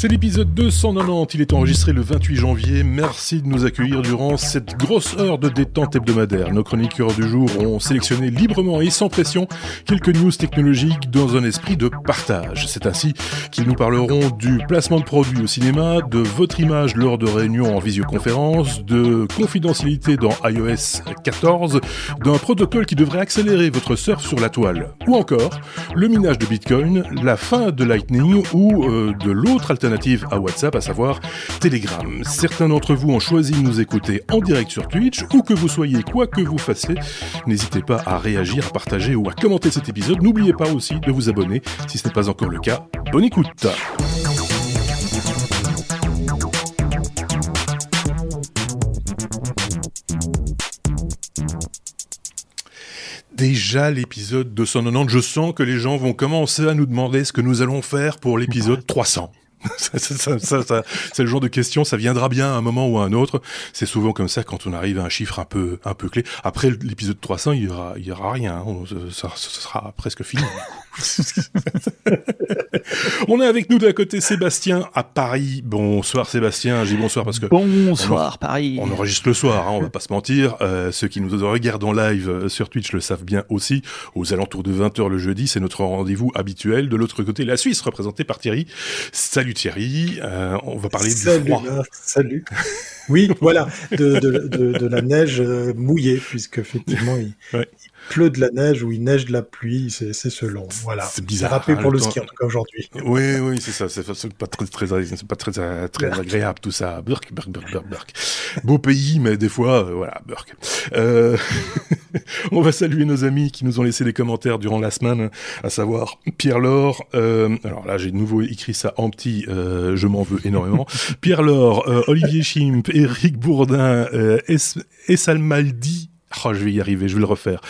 C'est l'épisode 290, il est enregistré le 28 janvier. Merci de nous accueillir durant cette grosse heure de détente hebdomadaire. Nos chroniqueurs du jour ont sélectionné librement et sans pression quelques news technologiques dans un esprit de partage. C'est ainsi qu'ils nous parleront du placement de produits au cinéma, de votre image lors de réunions en visioconférence, de confidentialité dans iOS 14, d'un protocole qui devrait accélérer votre surf sur la toile, ou encore le minage de Bitcoin, la fin de Lightning ou euh, de l'autre alternative à WhatsApp, à savoir Telegram. Certains d'entre vous ont choisi de nous écouter en direct sur Twitch, ou que vous soyez quoi que vous fassiez, n'hésitez pas à réagir, à partager ou à commenter cet épisode. N'oubliez pas aussi de vous abonner si ce n'est pas encore le cas. Bonne écoute Déjà l'épisode 290, je sens que les gens vont commencer à nous demander ce que nous allons faire pour l'épisode 300. ça, ça, ça, c'est le genre de question, ça viendra bien à un moment ou à un autre. C'est souvent comme ça quand on arrive à un chiffre un peu, un peu clé. Après l'épisode 300, il y aura, il y aura rien. Hein. Ça, sera presque fini. on est avec nous la côté Sébastien à Paris. Bonsoir Sébastien, j'ai bonsoir parce que bonsoir Paris. On enregistre le soir, hein, on va pas se mentir. Euh, ceux qui nous regardent en live euh, sur Twitch le savent bien aussi. Aux alentours de 20h le jeudi, c'est notre rendez-vous habituel. De l'autre côté, la Suisse représentée par Thierry. Salut Salut Thierry, euh, on va parler salut du froid. salut. Oui, voilà, de, de, de, de, la neige euh, mouillée, puisque effectivement, il, pleut de la neige ou il neige de la pluie, c'est selon. Voilà. C'est bizarre. Rappelé hein, pour le, ski en tout cas aujourd'hui. Oui, oui, c'est ça. C'est pas très, très, c'est pas très, très agréable tout ça. Burk, Burk, Burk, Burk, Burk. Beau pays, mais des fois, euh, voilà, Burk. Euh... on va saluer nos amis qui nous ont laissé des commentaires durant la semaine, à savoir Pierre Laure. Euh... Alors là, j'ai de nouveau écrit ça en petit. Euh... Je m'en veux énormément. Pierre Laure, euh, Olivier Chimp, Eric Bourdin, euh, es Essalmaldi. Oh, je vais y arriver, je vais le refaire.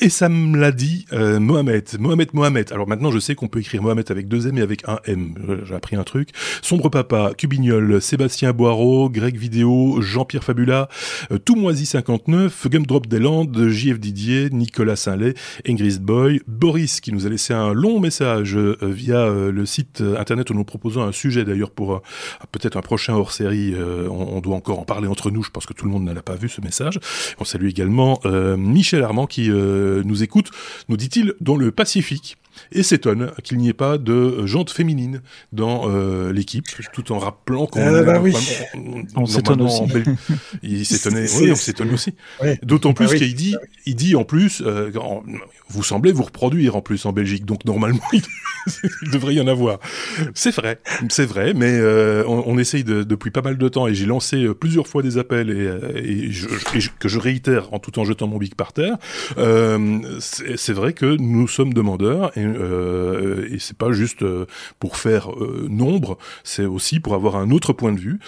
Et ça me l'a dit euh, Mohamed, Mohamed, Mohamed. Alors maintenant, je sais qu'on peut écrire Mohamed avec deux M et avec un M. J'ai appris un truc. Sombre Papa, Cubignol, Sébastien Boireau, Greg Vidéo, Jean-Pierre Fabula, euh, Toumoisi 59, Gumdrop des Landes, JF Didier, Nicolas Saint-Lay, Ingrid Boy, Boris qui nous a laissé un long message euh, via euh, le site internet où nous proposons un sujet d'ailleurs pour peut-être un prochain hors-série. On, doit encore en parler entre nous. Je pense que tout le monde n'a pas vu ce message. On salue également euh, Michel Armand qui euh, nous écoute, nous dit-il, dans le Pacifique et s'étonne qu'il n'y ait pas de jante féminine dans euh, l'équipe, tout en rappelant qu'on ah, bah oui. on s'étonne aussi. il s'étonnait, oui, on s'étonne aussi. D'autant plus ah qu'il dit, il dit en plus, euh, vous semblez vous reproduire en plus en Belgique, donc normalement il, devrait y en avoir. C'est vrai, c'est vrai, mais euh, on, on, essaye de, depuis pas mal de temps et j'ai lancé plusieurs fois des appels et, et, je, et que je réitère en tout en jetant mon bic par terre. Euh, c'est vrai que nous sommes demandeurs et, euh, et c'est pas juste pour faire nombre, c'est aussi pour avoir un autre point de vue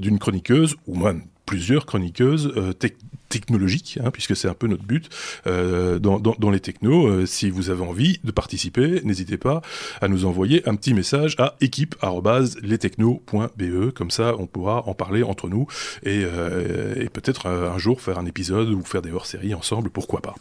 d'une chroniqueuse ou même plusieurs chroniqueuses euh, technologiques, hein, puisque c'est un peu notre but euh, dans, les technos. Euh, si vous avez envie de participer, n'hésitez pas à nous envoyer un petit message à équipe@lestechno.be. Comme ça, on pourra en parler entre nous et, euh, et peut-être un jour faire un épisode ou faire des hors-séries ensemble. Pourquoi pas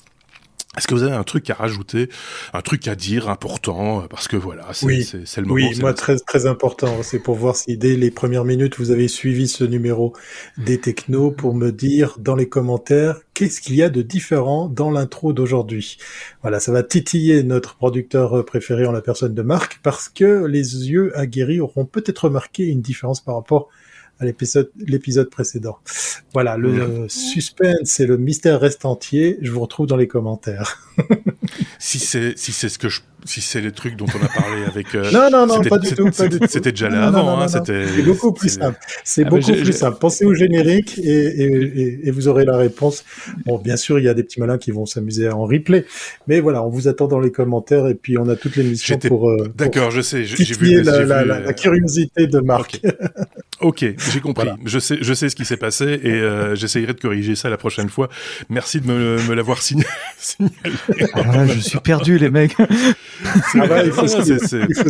est-ce que vous avez un truc à rajouter, un truc à dire important Parce que voilà, c'est oui. le moment. Oui, moi très très important. C'est pour voir si dès les premières minutes vous avez suivi ce numéro des technos pour me dire dans les commentaires qu'est-ce qu'il y a de différent dans l'intro d'aujourd'hui. Voilà, ça va titiller notre producteur préféré en la personne de Marc parce que les yeux aguerris auront peut-être remarqué une différence par rapport à l'épisode l'épisode précédent. Voilà, le suspense et le mystère reste entier. Je vous retrouve dans les commentaires. Si c'est si c'est ce que je si c'est les trucs dont on a parlé avec. Euh, non, non, non, pas du tout. C'était déjà là avant. Hein, c'est beaucoup plus simple. C'est ah, beaucoup plus simple. Pensez au générique et, et, et, vous aurez la réponse. Bon, bien sûr, il y a des petits malins qui vont s'amuser en replay, mais voilà, on vous attend dans les commentaires et puis on a toutes les missions pour. Euh, D'accord, je sais. J'ai vu, la, la, la, la, curiosité de Marc. Ok, j'ai compris. Je sais, je sais ce qui s'est passé et euh, j'essayerai de corriger ça la prochaine fois. Merci de me, me l'avoir signalé. Ah, je suis perdu, les mecs.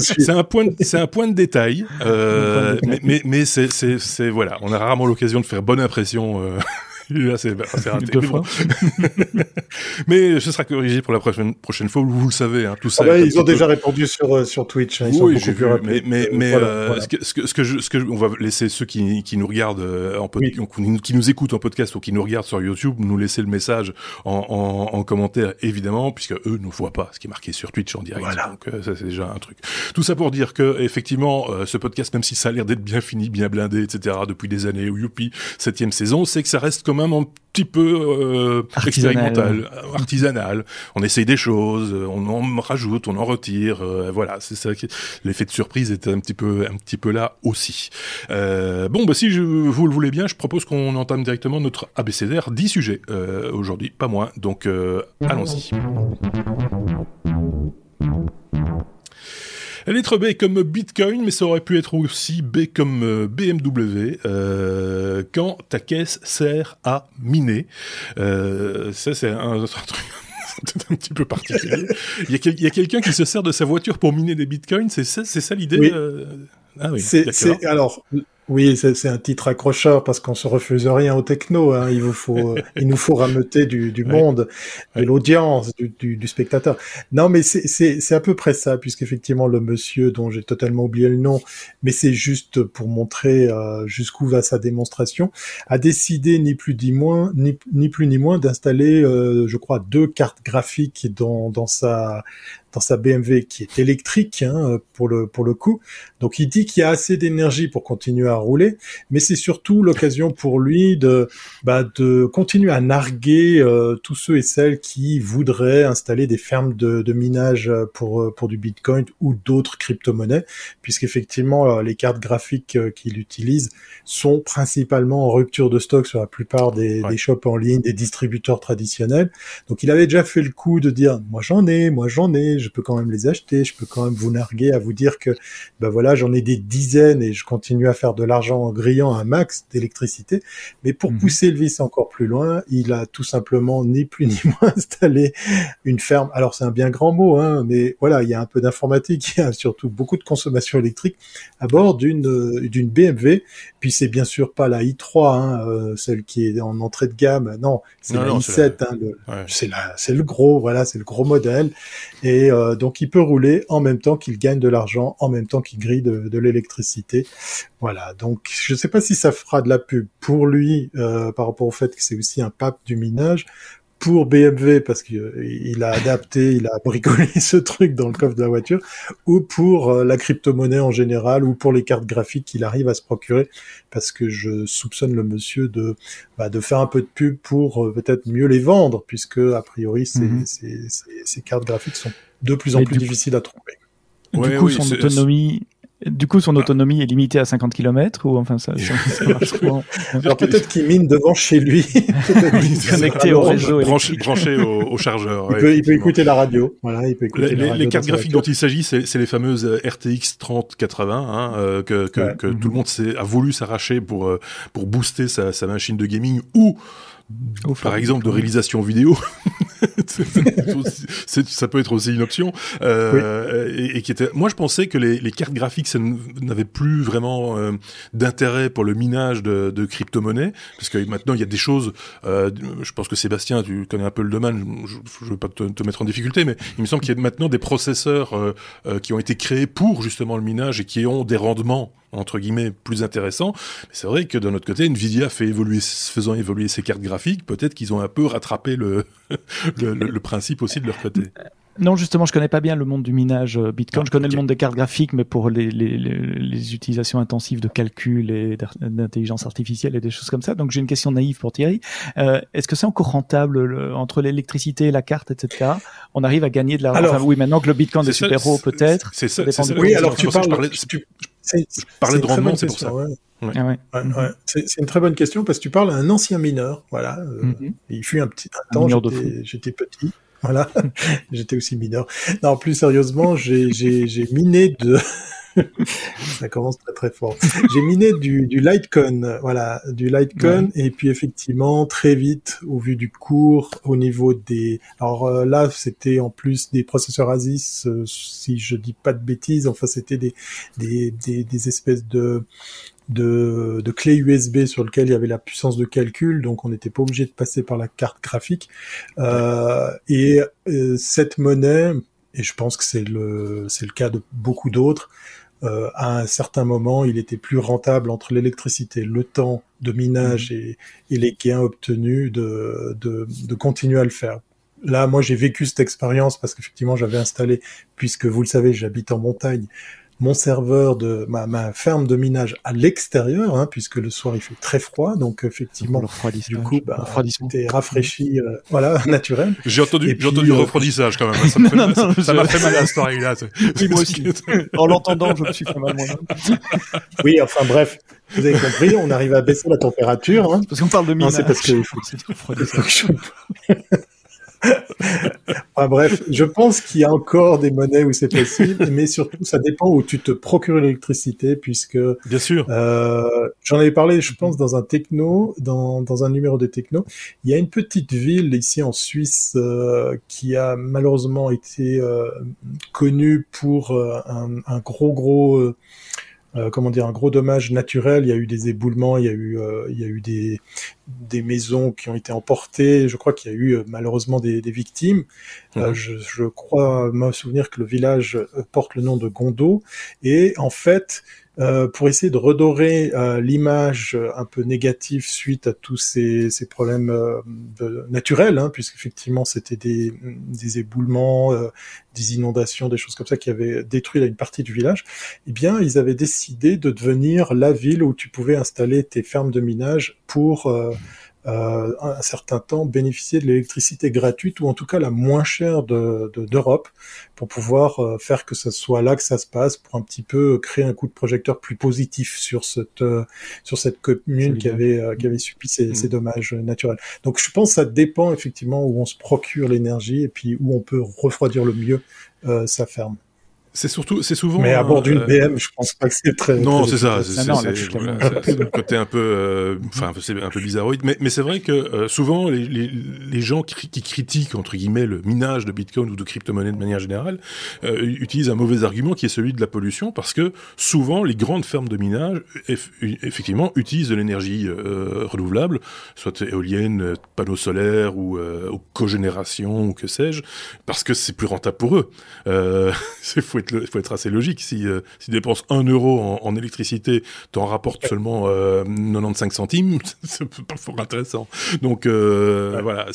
C'est un point, c'est un point de détail, euh, mais mais, mais c'est voilà, on a rarement l'occasion de faire bonne impression. Euh, Là, c'est raté. Mais, ce sera corrigé pour la prochaine, prochaine fois. Vous le savez, hein, tout ça. Ah bah, ils ont déjà répondu sur, euh, sur Twitch. Hein, ils oui, j'ai vu. Mais, mais, mais euh, Ce, que, ce, que, ce, que je, ce que on va laisser ceux qui, qui nous regardent euh, en podcast, qui nous écoutent en podcast ou qui nous regardent sur YouTube, nous laisser le message en, en, en commentaire, évidemment, puisque eux ne voient pas ce qui est marqué sur Twitch en direct. Voilà. Donc, ça, c'est déjà un truc. Tout ça pour dire que, effectivement, ce podcast, même si ça a l'air d'être bien fini, bien blindé, etc., depuis des années, ou youpi, septième saison, c'est que ça reste quand même un petit peu euh, expérimental, artisanal. On essaye des choses, on en rajoute, on en retire. Euh, voilà, c'est ça. L'effet de surprise est un petit peu, un petit peu là aussi. Euh, bon, bah si je, vous le voulez bien, je propose qu'on entame directement notre abécédaire 10 sujets aujourd'hui, pas moins. Donc allons-y. La lettre B comme Bitcoin, mais ça aurait pu être aussi B comme euh, BMW. Euh, quand ta caisse sert à miner, euh, ça c'est un, un truc un petit peu particulier. il y a, a quelqu'un qui se sert de sa voiture pour miner des bitcoins, c'est ça, l'idée. Oui. Euh... Ah oui. C'est alors oui, c'est un titre accrocheur parce qu'on se refuse rien au techno. Hein. Il vous faut, il nous faut rameuter du, du monde, de l'audience, du, du, du, spectateur. Non, mais c'est à peu près ça, puisqu'effectivement le monsieur dont j'ai totalement oublié le nom, mais c'est juste pour montrer euh, jusqu'où va sa démonstration, a décidé ni plus ni moins, ni, ni plus ni moins d'installer, euh, je crois, deux cartes graphiques dans, dans sa dans sa BMW qui est électrique hein, pour le pour le coup. Donc il dit qu'il y a assez d'énergie pour continuer à rouler, mais c'est surtout l'occasion pour lui de bah, de continuer à narguer euh, tous ceux et celles qui voudraient installer des fermes de, de minage pour pour du Bitcoin ou d'autres crypto-monnaies, puisqu'effectivement euh, les cartes graphiques euh, qu'il utilise sont principalement en rupture de stock sur la plupart des, ouais. des shops en ligne, des distributeurs traditionnels. Donc il avait déjà fait le coup de dire moi j'en ai, moi j'en ai, je peux quand même les acheter, je peux quand même vous narguer à vous dire que ben voilà, j'en ai des dizaines et je continue à faire de l'argent en grillant un max d'électricité. Mais pour mmh. pousser le vice encore plus loin, il a tout simplement ni plus ni moins installé une ferme. Alors c'est un bien grand mot, hein, mais voilà, il y a un peu d'informatique, il y a surtout beaucoup de consommation électrique à bord d'une d'une BMW. Puis c'est bien sûr pas la i3, hein, euh, celle qui est en entrée de gamme. Non, c'est la non, i7. La... Hein, le, ouais. C'est c'est le gros, voilà, c'est le gros modèle. Et euh, donc il peut rouler en même temps qu'il gagne de l'argent, en même temps qu'il grille de, de l'électricité. Voilà, donc je ne sais pas si ça fera de la pub pour lui euh, par rapport au fait que c'est aussi un pape du minage, pour BMW parce qu'il a adapté, il a bricolé ce truc dans le coffre de la voiture, ou pour euh, la crypto-monnaie en général, ou pour les cartes graphiques qu'il arrive à se procurer, parce que je soupçonne le monsieur de bah, de faire un peu de pub pour euh, peut-être mieux les vendre, puisque a priori ces, mm -hmm. ces, ces, ces cartes graphiques sont de plus en Mais plus difficiles à trouver. Du coup, oui, son autonomie du coup, son autonomie est limitée à 50 km ou enfin ça, ça, ça marche Alors peut-être qu'il mine devant chez lui, connecté au réseau, branché, branché au, au, chargeur. Il, ouais, peut, il, peut, écouter la radio. Voilà, il peut écouter les, la radio les cartes graphiques dont il s'agit, c'est les fameuses RTX 3080 hein, euh, que, que, ouais. que mm -hmm. tout le monde a voulu s'arracher pour euh, pour booster sa, sa machine de gaming ou Par exemple de réalisation vidéo ça peut être aussi une option euh, oui. et, et, qui était moi je pensais que les, les cartes graphiques n'avaient plus vraiment euh, d'intérêt pour le minage de, de crypto-monnaies parce que maintenant il y a des choses euh, je pense que Sébastien tu connais un peu le domaine je, je veux pas te, te, mettre en difficulté mais il me semble qu'il y a maintenant des processeurs qui ont été créés pour justement le minage et qui ont des rendements entre guillemets plus intéressant. Mais c'est vrai que de notre côté, Nvidia fait évoluer, faisant évoluer ses cartes graphiques, peut-être qu'ils ont un peu rattrapé le, principe aussi de leur côté. Non, justement, je connais pas bien le monde du minage Bitcoin. Ah, je connais okay. le monde des cartes graphiques, mais pour les, les, les, les utilisations intensives de calcul et d'intelligence artificielle et des choses comme ça. Donc, j'ai une question naïve pour Thierry. Euh, Est-ce que c'est encore rentable le, entre l'électricité, la carte, etc. On arrive à gagner de l'argent? Enfin, oui, maintenant que le Bitcoin est, est super haut, peut-être. C'est ça. ça oui, alors tu parles. Je tu, je parlais de rendement, c'est pour ça. Ouais. Ouais. Ah ouais. Ouais, ouais. C'est une très bonne question parce que tu parles à un ancien mineur. Voilà. Euh, mm -hmm. Il fut un petit un temps, j'étais petit. Voilà. j'étais aussi mineur. Non, plus sérieusement, j'ai miné de. ça commence très très fort. J'ai miné du, du Litecoin, voilà, du Litecoin, ouais. et puis effectivement très vite, au vu du cours, au niveau des, alors euh, là c'était en plus des processeurs ASIS, euh, si je dis pas de bêtises, enfin c'était des, des, des, des espèces de de, de clé USB sur lequel il y avait la puissance de calcul, donc on n'était pas obligé de passer par la carte graphique. Euh, et euh, cette monnaie, et je pense que c'est le c'est le cas de beaucoup d'autres, euh, à un certain moment, il était plus rentable entre l'électricité, le temps de minage mhm. et, et, les gains obtenus de, de, de continuer à le faire. Là, moi, j'ai vécu cette expérience parce qu'effectivement, j'avais installé, puisque vous le savez, j'habite en montagne, mon serveur de ma, ma ferme de minage à l'extérieur, hein, puisque le soir il fait très froid, donc effectivement, du coup, bah, c'était rafraîchi, euh, voilà, naturel. J'ai entendu, j'ai entendu euh, refroidissage quand même. Ça m'a fait, mal à cette oreille-là. Oui, moi aussi. en l'entendant, je me suis fait mal moi oui, enfin bref, vous avez compris, on arrive à baisser la température. Hein. Parce qu'on parle de minage. c'est parce qu'il faut. Ah, bref, je pense qu'il y a encore des monnaies où c'est possible, mais surtout ça dépend où tu te procures l'électricité, puisque bien sûr. Euh, J'en avais parlé, je pense, dans un techno, dans, dans un numéro de techno. Il y a une petite ville ici en Suisse euh, qui a malheureusement été euh, connue pour euh, un, un, gros gros euh, comment dire un gros dommage naturel. Il y a eu des éboulements, il y a eu euh, il y a eu des des maisons qui ont été emportées. Je crois qu'il y a eu euh, malheureusement des, des victimes. Mhm. Je, je, crois me souvenir que le village porte le nom de Gondo et en fait euh, pour essayer de redorer euh, l'image un peu négative suite à tous ces, ces problèmes euh, naturels, hein, puisqu'effectivement c'était des, des éboulements, euh, des inondations, des choses comme ça qui avaient détruit une partie du village, eh bien ils avaient décidé de devenir la ville où tu pouvais installer tes fermes de minage pour euh, un certain temps bénéficier de l'électricité gratuite ou en tout cas la moins chère de, d'Europe pour pouvoir euh, faire que ce soit là que ça se passe pour un petit peu créer un coup de projecteur plus positif sur cette euh, sur cette commune qui avait qui avait subi ces, ces, mm. dommages naturels. Donc je pense que ça dépend effectivement où on se procure l'énergie et puis où on peut refroidir le mieux sa ferme. C'est surtout, c'est souvent. Mais à bord d'une euh, BM, je pense pas que c'est très. Non, c'est ça. C'est le côté un peu, euh, enfin, c'est un peu bizarroïde. Mais, mais c'est vrai que euh, souvent les, les, les gens qui, qui, critiquent entre guillemets le minage de Bitcoin ou de crypto-monnaie de manière générale utilisent un mauvais argument qui est celui de la pollution, parce que souvent les grandes fermes de minage, effectivement, utilisent de l'énergie renouvelable, soit éolienne, panneaux solaires ou, ou cogénération ou que sais-je, parce que c'est plus rentable pour eux. c'est faut il faut être assez logique. Si, euh, si tu dépenses 1 euro en, en électricité, t'en rapportes seulement euh, 95 centimes, c'est pas fort intéressant. Donc euh, voilà,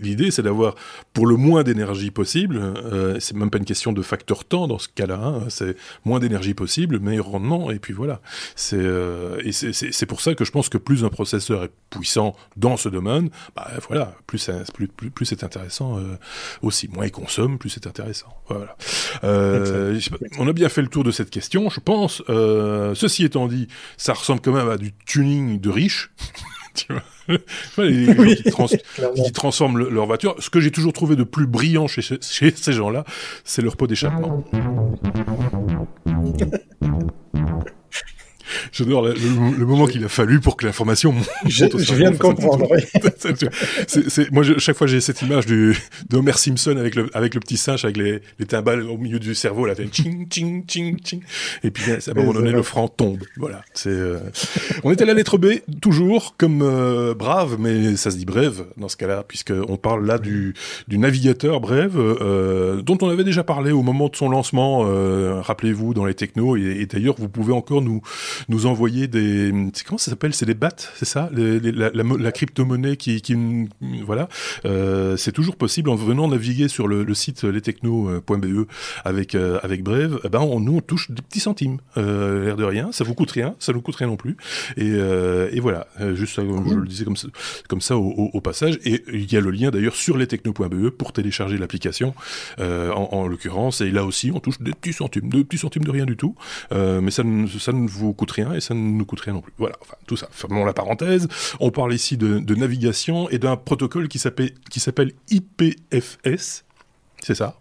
l'idée, c'est d'avoir pour le moins d'énergie possible. Euh, c'est même pas une question de facteur temps dans ce cas-là. Hein, c'est moins d'énergie possible, meilleur rendement, et puis voilà. C'est euh, c'est pour ça que je pense que plus un processeur est puissant dans ce domaine, bah voilà, plus plus plus, plus c'est intéressant euh, aussi. Moins il consomme, plus c'est intéressant. Voilà. Euh, on a bien fait le tour de cette question, je pense. Euh, ceci étant dit, ça ressemble quand même à du tuning de riches. tu vois les, qui, transforment leur voiture. Ce que j'ai toujours trouvé de plus brillant chez, chez ces gens-là, c'est leur pot d'échappement. J'adore le, le, moment qu'il a fallu pour que l'information monte. Je, je viens de comprendre. moi, je, chaque fois, j'ai cette image du, de Homer Simpson avec le, avec le petit singe, avec les, les timbales au milieu du cerveau, là, ching, ching, ching, ching. Et puis, à un moment donné, le franc tombe. Voilà. C'est, euh... on était à la lettre B, toujours, comme euh, brave, mais ça se dit brève dans ce cas-là, puisqu'on parle là du, du navigateur brève, euh, dont on avait déjà parlé au moment de son lancement, euh, rappelez-vous, dans les technos, et, et d'ailleurs, vous pouvez encore nous, nous envoyer des comment ça s'appelle? C'est des BAT c'est ça? Les, la, la, la crypto-monnaie qui, qui voilà. Euh, c'est toujours possible en venant naviguer sur le, le site lestechno.be avec euh, avec Brave. Eh ben on, nous on touche des petits centimes. Euh, l'air de rien ça vous coûte rien ça nous coûte rien non plus. Et, euh, et voilà. Euh, juste cool. je le disais comme ça, comme ça au, au, passage. Et il y a le lien d'ailleurs sur lestechno.be pour télécharger l'application euh, en, en l'occurrence. Et là aussi on touche des petits centimes de petits centimes de rien du tout. Mais ça ne ça ne vous coûte rien et ça ne nous coûte rien non plus. Voilà, enfin tout ça. Fermons la parenthèse. On parle ici de, de navigation et d'un protocole qui s'appelle qui s'appelle IPFS. C'est ça?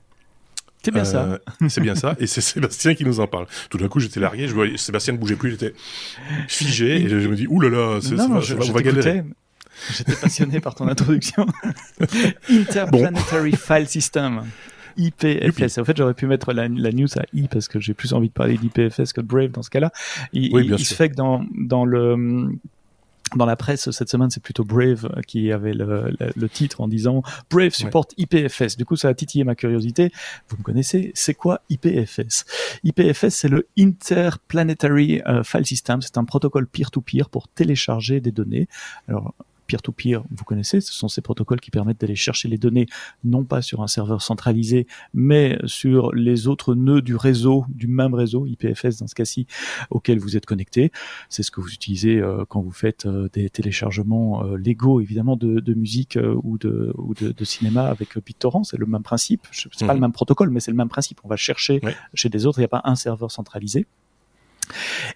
C'est bien euh, ça. c'est bien ça. Et c'est Sébastien qui nous en parle. Tout d'un coup, j'étais largué. Je voyais Sébastien ne bougeait plus. Il était figé. Et je me dis, ouh là là, ça, va, je, on va galérer. J'étais passionné par ton introduction. Interplanetary bon. File System. IPFS. En fait, j'aurais pu mettre la, news à I parce que j'ai plus envie de parler d'IPFS que de Brave dans ce cas-là. Il, oui, il se fait que dans, dans le dans la presse cette semaine, c'est plutôt Brave qui avait le, le, titre en disant Brave supporte IPFS. Du coup, ça a titillé ma curiosité. Vous me connaissez, c'est quoi IPFS IPFS, c'est le Interplanetary euh, File System. C'est un protocole peer-to-peer -peer pour télécharger des données. Alors, peer-to-peer, vous connaissez, ce sont ces protocoles qui permettent d'aller chercher les données non pas sur un serveur centralisé, mais sur les autres nœuds du réseau, du même réseau, IPFS dans ce cas-ci, auquel vous êtes connecté. C'est ce que vous utilisez euh, quand vous faites euh, des téléchargements euh, légaux, évidemment, de, musique ou, de, ou de, cinéma avec BitTorrent. C'est le même principe. C'est pas le mhm. même protocole, mais c'est le même principe. On va chercher chez des autres. Il n'y a pas un serveur centralisé.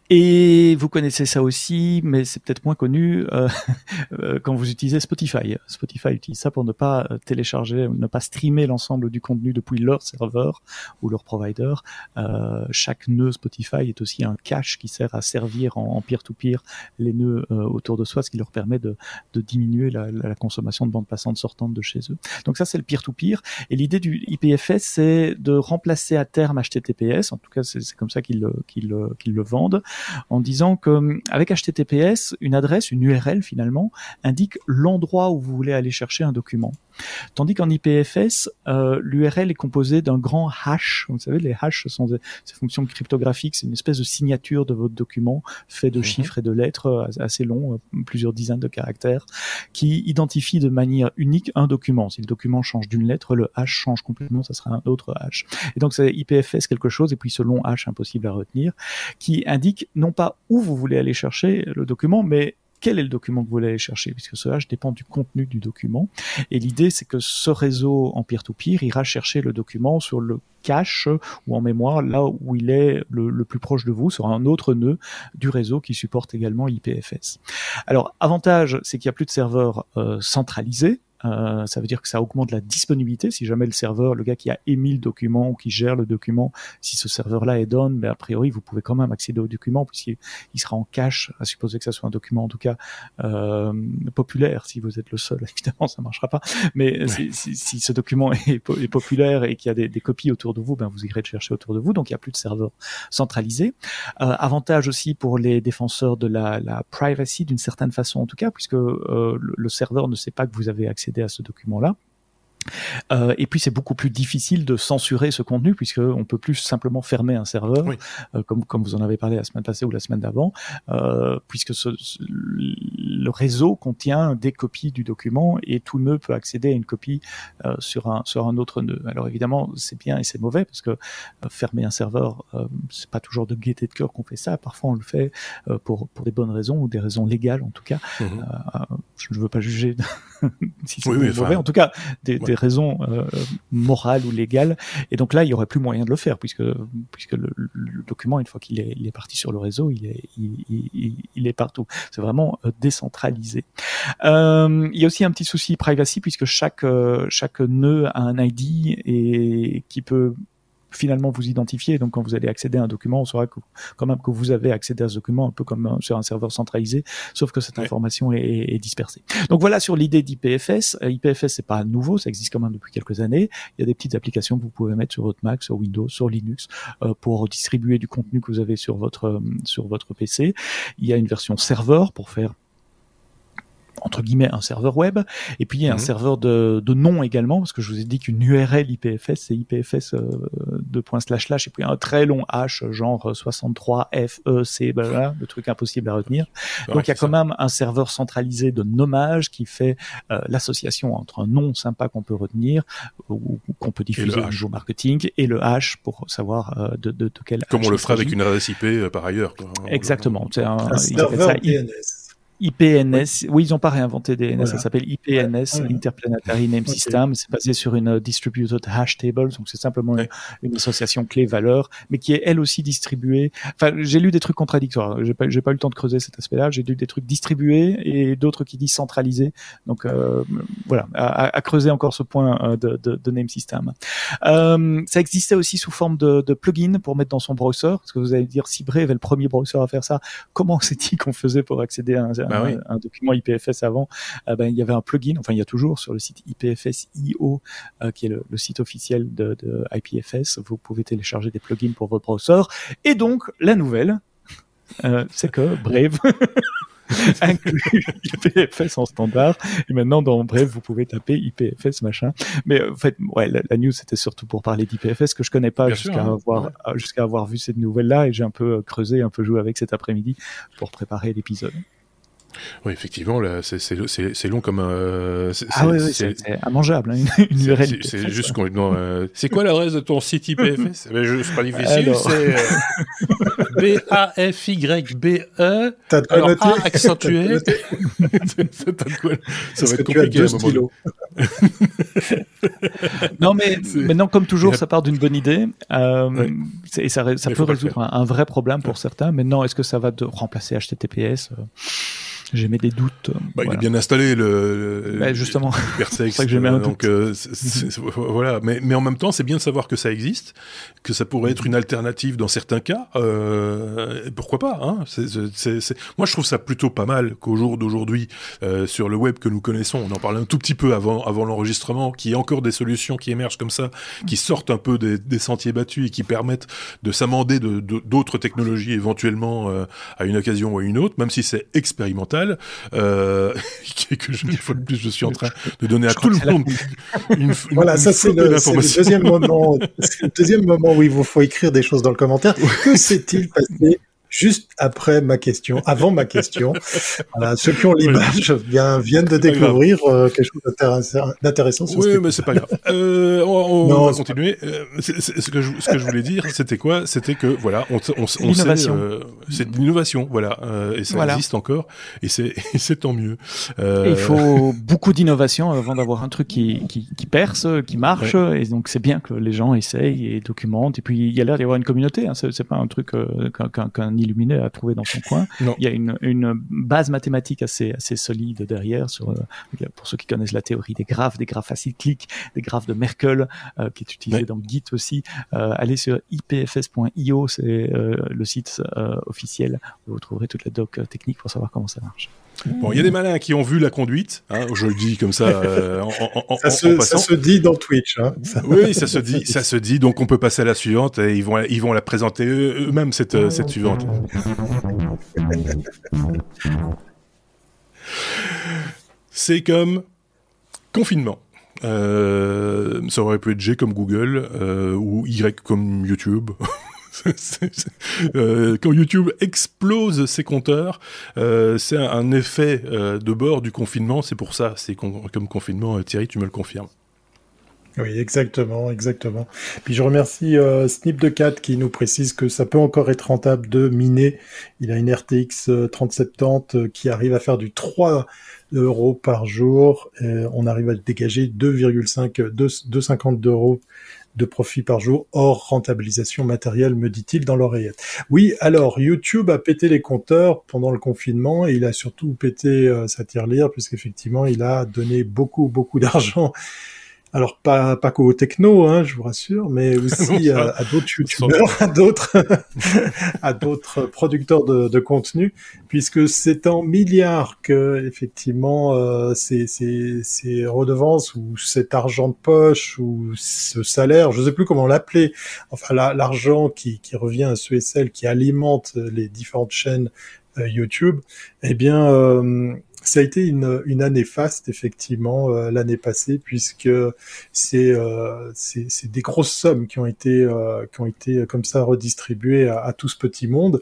Et vous connaissez ça aussi, mais c'est peut-être moins connu euh, euh, quand vous utilisez Spotify. Spotify utilise ça pour ne pas euh, télécharger, ne pas streamer l'ensemble du contenu depuis leur serveur ou leur provider. Euh, chaque nœud Spotify est aussi un cache qui sert à servir en peer-to-peer les nœuds autour de soi, ce qui leur permet de, diminuer la, consommation de bandes passantes sortantes de chez eux. Donc ça, c'est le peer-to-peer. Et l'idée du IPFS, c'est de remplacer à terme HTTPS. En tout cas, c'est comme ça qu'ils qu'ils qu'ils le vendent en disant que avec HTTPS, une adresse, une URL finalement, indique l'endroit où vous voulez aller chercher un document. Tandis qu'en IPFS, euh, l'URL est composée d'un grand hash. Vous savez, les hashes sont ces fonctions cryptographiques, c'est une espèce de signature de votre document fait de mhm. chiffres et de lettres euh, assez longs, euh, plusieurs dizaines de caractères, qui identifie de manière unique un document. Si le document change d'une lettre, le hash change complètement, ça sera un autre hash. Et donc c'est IPFS quelque chose, et puis ce long hash impossible à retenir, qui indique non pas où vous voulez aller chercher le document, mais quel est le document que vous voulez aller chercher, puisque ce hash dépend du contenu du document. Et l'idée, c'est que ce réseau en peer-to-peer ira chercher le document sur le cache ou en mémoire là où il est le, plus proche de vous sur un autre nœud du réseau qui supporte également IPFS. Alors avantage c'est qu'il n'y a plus de serveurs euh, centralisés euh, ça veut dire que ça augmente la disponibilité. Si jamais le serveur, le gars qui a émis le document ou qui gère le document, si ce serveur-là est down, mais ben, a priori vous pouvez quand même accéder au document puisqu'il il sera en cache, à supposer que ça soit un document en tout cas euh, populaire. Si vous êtes le seul, évidemment ça marchera pas. Mais si, si, si, ce document est, est populaire et qu'il y a des, des, copies autour de vous, ben vous irez le chercher autour de vous. Donc il n'y a plus de serveur centralisé. Euh, avantage aussi pour les défenseurs de la, la privacy d'une certaine façon en tout cas, puisque euh, le, le serveur ne sait pas que vous avez accès à ce document-là. Euh, et puis c'est beaucoup plus difficile de censurer ce contenu puisque on peut plus simplement fermer un serveur, euh, comme comme vous en avez parlé la semaine passée ou la semaine d'avant, euh, puisque ce, le réseau contient des copies du document et tout nœud peut accéder à une copie sur un sur un autre nœud. Alors évidemment c'est bien et c'est mauvais parce que fermer un serveur c'est pas toujours de gaieté de cœur qu'on fait ça. Parfois on le fait pour pour des bonnes raisons ou des raisons légales en tout cas. Mhm. je ne veux pas juger si c'est mauvais. En tout cas des raisons euh, morales ou légales. Et donc là, il y aurait plus moyen de le faire puisque puisque le, document, une fois qu'il est, parti sur le réseau, il est il, il, est partout. C'est vraiment euh, décentralisé. Euh, il y a aussi un petit souci privacy puisque chaque chaque nœud a un ID et qui peut finalement vous identifier. Donc quand vous allez accéder à un document, on saura que, quand même que vous avez accédé à ce document un peu comme sur un serveur centralisé, sauf que cette information est, dispersée. Donc voilà sur l'idée d'IPFS. Euh, IPFS c'est pas nouveau, ça existe quand même depuis quelques années. Il y a des petites applications que vous pouvez mettre sur votre Mac, sur Windows, sur Linux euh, pour distribuer du contenu que vous avez sur votre euh, sur votre PC. Il y a une version serveur pour faire entre guillemets un serveur web. Et puis il y a un mhm. serveur de, de nom également parce que je vous ai dit qu'une URL IPFS c'est IPFS euh, de point slash slash et puis un très long H genre 63 FEC voilà le truc impossible à retenir. Donc il y a quand même un serveur centralisé de nommage qui fait euh, l'association entre un nom sympa qu'on peut retenir ou qu'on peut diffuser au niveau marketing et le H pour savoir euh, de, de, de, quel comme on le ferait avec une adresse IP euh, par ailleurs quoi. exactement. C'est un, un serveur DNS IPNS, oui, ils n'ont pas réinventé DNS, ça s'appelle IPNS, Interplanetary Name System, c'est basé sur une euh, Distributed Hash Table, donc c'est simplement une, association clé-valeur, mais qui est elle aussi distribuée. Enfin, j'ai lu des trucs contradictoires, j'ai pas, pas eu le temps de creuser cet aspect-là, j'ai lu des trucs distribués et d'autres qui disent centralisés, donc euh, voilà, à, creuser encore ce point euh, de, de, de Name System. Euh, ça existait aussi sous forme de, de plugin pour mettre dans son browser, parce que vous allez dire, si Brave est le premier browser à faire ça, comment c'est-il qu'on faisait pour accéder à un bah un, document IPFS avant, ben, il y avait un plugin, enfin il y a toujours sur le site IPFS.io, qui est le, site officiel de, de IPFS. Vous pouvez télécharger des plugins pour votre browser. Et donc la nouvelle, c'est que Brave inclut IPFS en standard. Et maintenant, dans Bref, vous pouvez taper IPFS machin. Mais euh, en fait, ouais, la, news c'était surtout pour parler d'IPFS que je connais pas jusqu'à hein. avoir euh, jusqu'à avoir vu cette nouvelle là et j'ai un peu euh, creusé, un peu joué avec cet après-midi pour préparer l'épisode. Oui, effectivement, c'est long comme un. ah oui, c'est immangeable, hein, une, URL. C'est juste complètement. Euh, c'est quoi l'adresse de ton site IPFS C'est pas difficile, c'est euh, B-A-F-Y-B-E. T'as de quoi noter A accentué. Ça va être compliqué à un moment. non, mais maintenant, comme toujours, ça part d'une bonne idée. Euh, Et ça, ça peut résoudre un, un, vrai problème pour certains. Maintenant, est-ce que ça va de remplacer HTTPS j'ai mis des doutes. Bah, Il est bien installé le, bah, justement. c'est ça que j'ai mis un donc euh, voilà. Mais, mais en même temps, c'est bien de savoir que ça existe, que ça pourrait être une alternative dans certains cas. Euh, pourquoi pas hein Moi, je trouve ça plutôt pas mal qu'au jour d'aujourd'hui, euh, sur le web que nous connaissons, on en parlait un tout petit peu avant, avant l'enregistrement, qu'il y ait encore des solutions qui émergent comme ça, qui sortent un peu des, des sentiers battus et qui permettent de s'amender de, d'autres technologies éventuellement euh, à une occasion ou à une autre, même si c'est expérimental euh, que je, une fois de plus, je suis en train de donner à tout le monde une, Voilà, ça c'est le, deuxième moment, le deuxième moment où il vous faut écrire des choses dans le commentaire. Que s'est-il passé juste après ma question, avant ma question. Voilà, ceux qui ont l'image viennent de découvrir euh, quelque chose d'intéressant. Oui, mais c'est pas grave. Euh, on, on va continuer. Euh, ce, que je, ce que je voulais dire, c'était quoi? C'était que voilà, on, on, on sait, euh, c'est de l'innovation, voilà, euh, et ça existe encore, et c'est tant mieux. il faut beaucoup d'innovation avant d'avoir un truc qui, qui, qui perce, qui marche, et donc c'est bien que les gens essayent et documentent. Et puis il y a l'air d'y avoir une communauté. Hein, c'est pas un truc qu'un qu illuminé à trouver dans son coin. Il y a une, une, base mathématique assez, assez solide derrière. Sur, euh, pour ceux qui connaissent la théorie des graphes, des graphes acycliques, des graphes de Merkel, euh, qui est utilisé dans Git aussi. Euh, allez sur ipfs.io, c'est le site officiel. Vous trouverez toute la doc technique pour savoir comment ça marche. Bon, il y a des malins qui ont vu la conduite, hein, je le dis comme ça. Euh, en, ça, se, ça, se, dit dans Twitch. Hein. Oui, ça se dit, ça se dit. Donc on peut passer à la suivante et ils vont, ils vont la présenter eux-mêmes cette, cette suivante. C'est comme confinement. Euh, ça aurait pu être G comme Google euh, ou Y comme YouTube. Euh, quand YouTube explose ses compteurs, c'est un effet de bord du confinement. C'est pour ça, c'est comme confinement. Thierry, tu me le confirmes. Oui, exactement, exactement. Puis je remercie euh, Snip de 4 qui nous précise que ça peut encore être rentable de miner. Il a une RTX 3070 qui arrive à faire du 3 euros par jour. On arrive à dégager 2,5, 2,50 euros de profit par jour hors rentabilisation matérielle, me dit-il dans l'oreillette. Oui, alors YouTube a pété les compteurs pendant le confinement et il a surtout pété euh, sa tirelire puisqu'effectivement il a donné beaucoup beaucoup d'argent alors pas pas qu'aux techno, hein, je vous rassure, mais aussi à, d'autres youtubeurs, à d'autres à d'autres producteurs de, de, contenu, puisque c'est en milliards que effectivement euh, ces, ces, ces redevances ou cet argent de poche ou ce salaire, je sais plus comment l'appeler, enfin l'argent qui, qui revient à ceux et celles qui alimentent les différentes chaînes euh, YouTube, eh bien euh, ça a été une, une année faste effectivement euh, l'année passée puisque c'est euh, des grosses sommes qui ont été euh, qui ont été comme ça redistribuées à, tout ce petit monde.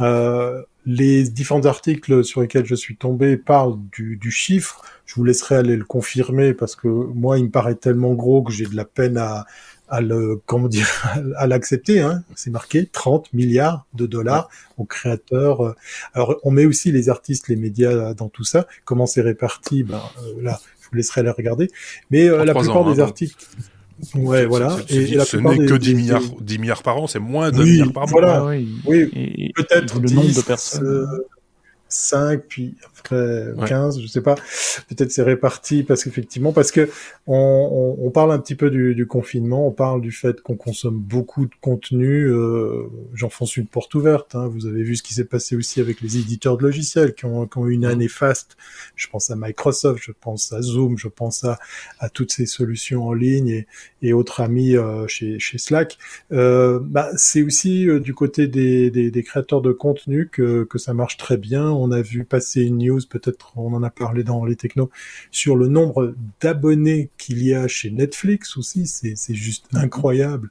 Euh, les différents articles sur lesquels je suis tombé parlent du, chiffre. Je vous laisserai aller le confirmer parce que moi, il me paraît tellement gros que j'ai de la peine à, à le comment dire à l'accepter hein. c'est marqué 30 milliards de dollars aux créateurs alors on met aussi les artistes les médias dans tout ça comment c'est réparti? Ben euh, là je vous laisserai aller regarder mais euh, la plupart des hein, articles Ouais, voilà. Et, la ce n'est que 10 milliards, 10 milliards par an, c'est moins de milliards par mois. Voilà. oui, oui. peut-être le nombre de personnes. 5, puis ferait 15, je sais pas. Peut-être c'est réparti parce qu'effectivement, parce que on, on, parle un petit peu du, du, confinement, on parle du fait qu'on consomme beaucoup de contenu. Euh, J'enfonce une porte ouverte. Hein. Vous avez vu ce qui s'est passé aussi avec les éditeurs de logiciels qui ont, qui ont eu une année faste. Je pense à Microsoft, je pense à Zoom, je pense à, à toutes ces solutions en ligne et, et autres amis euh, chez, chez Slack. Euh, bah, c'est aussi euh, du côté des, des, des, créateurs de contenu que, que ça marche très bien. On a vu passer une news, peut-être on en a parlé dans les technos, sur le nombre d'abonnés qu'il y a chez Netflix aussi. C'est juste mhm. incroyable.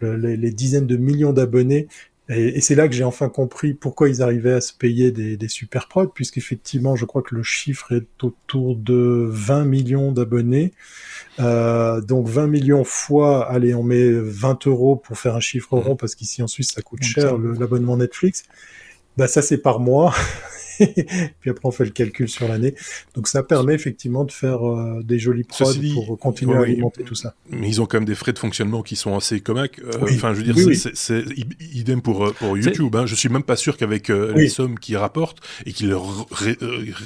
les, les, dizaines de millions d'abonnés. Et, c'est là que j'ai enfin compris pourquoi ils arrivaient à se payer des, des super prods, puisqu'effectivement, je crois que le chiffre est autour de 20 millions d'abonnés. Euh, donc 20 millions fois, allez, on met 20 euros pour faire un chiffre rond, parce qu'ici en Suisse, ça coûte cher l'abonnement Netflix. Bah ça c'est par mois. puis après on fait le calcul sur l'année. Donc ça permet effectivement de faire euh, des jolis prods pour continuer à alimenter tout ça. Mais ils ont quand même des frais de fonctionnement qui sont assez comiques. Euh, enfin, je veux dire, c'est idem pour euh, pour YouTube. Hein. Je suis même pas sûr qu'avec les sommes qu'ils rapportent et qu'ils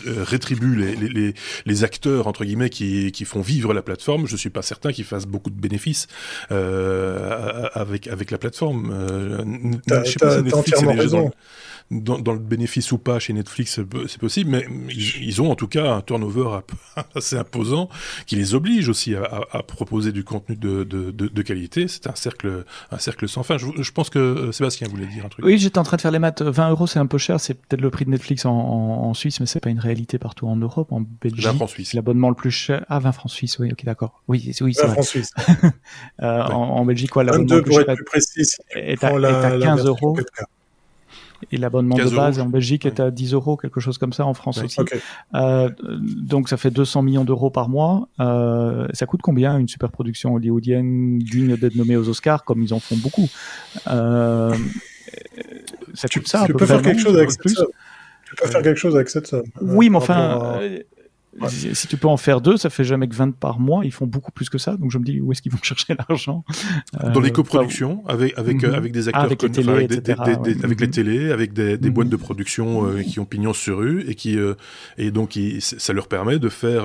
rétribuent les, les, les, acteurs entre guillemets qui, qui font vivre la plateforme, je suis pas certain qu'ils fassent beaucoup de bénéfices avec avec la plateforme. T'as entièrement raison dans, dans, le bénéfice ou pas chez Netflix, c'est possible, mais ils ont en tout cas un turnover assez imposant qui les oblige aussi à, à, proposer du contenu de, de, de, de qualité. C'est un cercle, un cercle sans fin. Je, je, pense que euh, Sébastien voulait dire un truc. Oui, j'étais en train de faire les maths. 20 euros, c'est un peu cher. C'est peut-être le prix de Netflix en, en, Suisse, mais c'est pas une réalité partout en Europe, en Belgique. 20 francs suisses. L'abonnement le plus cher. Ah, 20 francs suisses, oui, ok, d'accord. Oui, oui, c'est 20 francs suisses. euh, en, en, Belgique, quoi, l'abonnement le plus cher être plus précis, est, à, est à 15 euros. Et l'abonnement de base en Belgique est à 10 euros, quelque chose comme ça, en France aussi. Euh, donc ça fait 200 millions d'euros par mois. Euh, ça coûte combien une super production hollywoodienne digne d'être nommée aux Oscars, comme ils en font beaucoup? Euh, Ça coûte ça. Tu peux faire quelque chose avec ça. Tu peux faire quelque chose avec cette somme. Oui, mais enfin, si tu peux en faire deux, ça fait jamais que 20 par mois. Ils font beaucoup plus que ça. Donc je me dis où est-ce qu'ils vont chercher l'argent? Dans les euh, coproductions, avec avec mhm. avec des acteurs avec les télés, avec, des, avec les mhm. télés, avec des, boîtes de production euh, qui ont pignon sur rue et qui euh, et donc ça leur permet de faire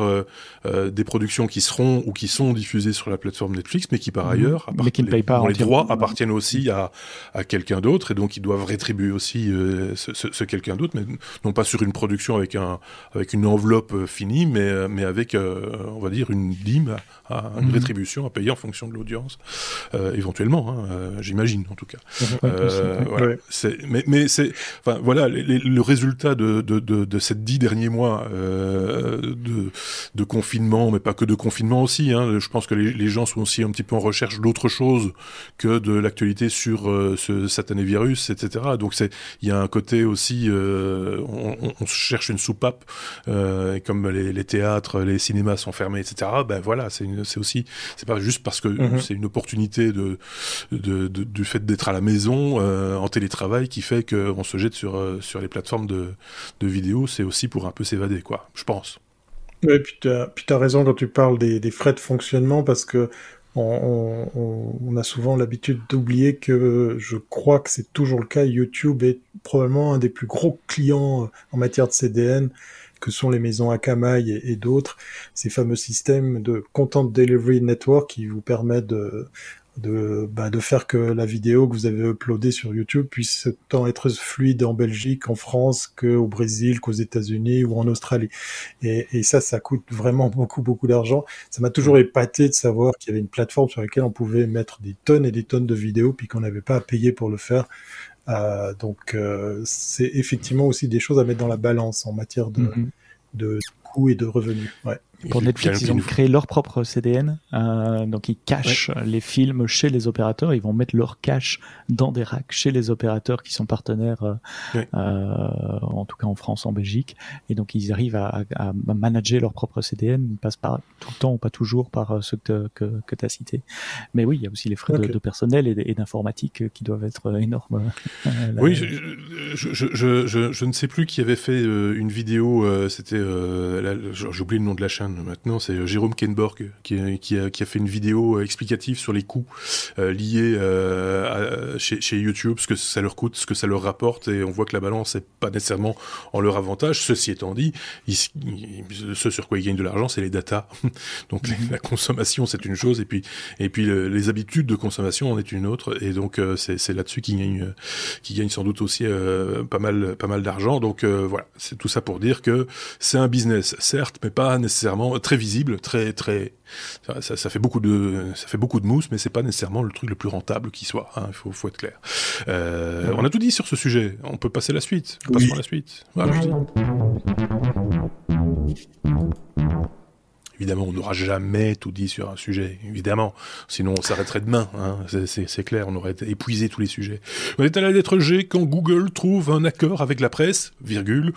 des productions qui seront ou qui sont diffusées sur la plateforme Netflix, mais qui par mhm. ailleurs, mais qui ne payent pas les droits appartiennent aussi à à quelqu'un d'autre et donc ils doivent rétribuer aussi ce, ce, ce quelqu'un d'autre, mais non pas sur une production avec un avec une enveloppe finie mais, euh, mais avec, euh, on va dire, une dîme, à, une mhm. rétribution à payer en fonction de l'audience, euh, éventuellement, hein, j'imagine en tout cas. voilà. Mais, mais c'est, enfin voilà, le résultat de, de, de, de, ces dix derniers mois de, confinement, mais pas que de confinement aussi. Hein, je pense que les, les, gens sont aussi un petit peu en recherche d'autre chose que de l'actualité sur ce satané virus, etc. Donc c'est, il y a un côté aussi, on, on, cherche une soupape, comme les les, théâtres, les cinémas sont fermés, etc. Ben voilà, c'est aussi, c'est pas juste parce que mhm. c'est une opportunité de, de, du fait d'être à la maison euh, en télétravail qui fait qu'on se jette sur, euh, sur les plateformes de, de vidéos. C'est aussi pour un peu s'évader, quoi. Je pense. Oui, puis tu as, raison quand tu parles des, des frais de fonctionnement parce que on, on, on, a souvent l'habitude d'oublier que je crois que c'est toujours le cas. YouTube est probablement un des plus gros clients en matière de CDN que sont les maisons Akamai et, et d'autres, ces fameux systèmes de Content Delivery Network qui vous permettent de, de, bah, de faire que la vidéo que vous avez uploadée sur YouTube puisse tant être fluide en Belgique, en France, qu'au Brésil, qu'aux États-Unis ou en Australie. Et, et, ça, ça coûte vraiment beaucoup, beaucoup d'argent. Ça m'a toujours épaté de savoir qu'il y avait une plateforme sur laquelle on pouvait mettre des tonnes et des tonnes de vidéos, puis qu'on n'avait pas à payer pour le faire. Euh, donc euh, c'est effectivement aussi des choses à mettre dans la balance en matière de, mm-hmm. de coûts et de revenus. Ouais. Pour Netflix, ils ont créé leur propre CDN, euh, donc ils cachent les films chez les opérateurs. Ils vont mettre leur cache dans des racks chez les opérateurs qui sont partenaires, euh, euh, en tout cas en France, en Belgique, et donc ils arrivent à, à, manager leur propre CDN. Ils passent pas tout le temps ou pas toujours par euh, ceux que, que, que tu as cités. Mais oui, il y a aussi les frais de, de, personnel et, d'informatique qui doivent être énormes. oui, je, je, je, je, ne sais plus qui avait fait une vidéo. C'était, j'ai oublié le nom de la chaîne maintenant, c'est Jérôme Kenborg qui, qui, a, qui, a, fait une vidéo explicative sur les coûts liés à, chez, chez, YouTube, ce que ça leur coûte, ce que ça leur rapporte, et on voit que la balance n'est pas nécessairement en leur avantage. Ceci étant dit, ce sur quoi ils gagnent de l'argent, c'est les datas. donc mhm. la consommation, c'est une chose, et puis, et puis les habitudes de consommation en est une autre, et donc c'est là-dessus qu'ils gagnent, gagnent sans doute aussi pas mal, pas mal d'argent. Donc voilà, c'est tout ça pour dire que c'est un business, certes, mais pas nécessairement très visible, très très. Ça, ça, fait beaucoup de ça fait beaucoup de mousse, mais c'est pas nécessairement le truc le plus rentable qui soit. Hein, il faut, faut être clair. Euh, on a tout dit sur ce sujet. On peut passer à la suite. Passons à la suite. Voilà, Évidemment, on n'aura jamais tout dit sur un sujet, évidemment. Sinon, on s'arrêterait demain. Hein. C'est clair, on aurait épuisé tous les sujets. On est à la lettre G quand Google trouve un accord avec la presse, virgule,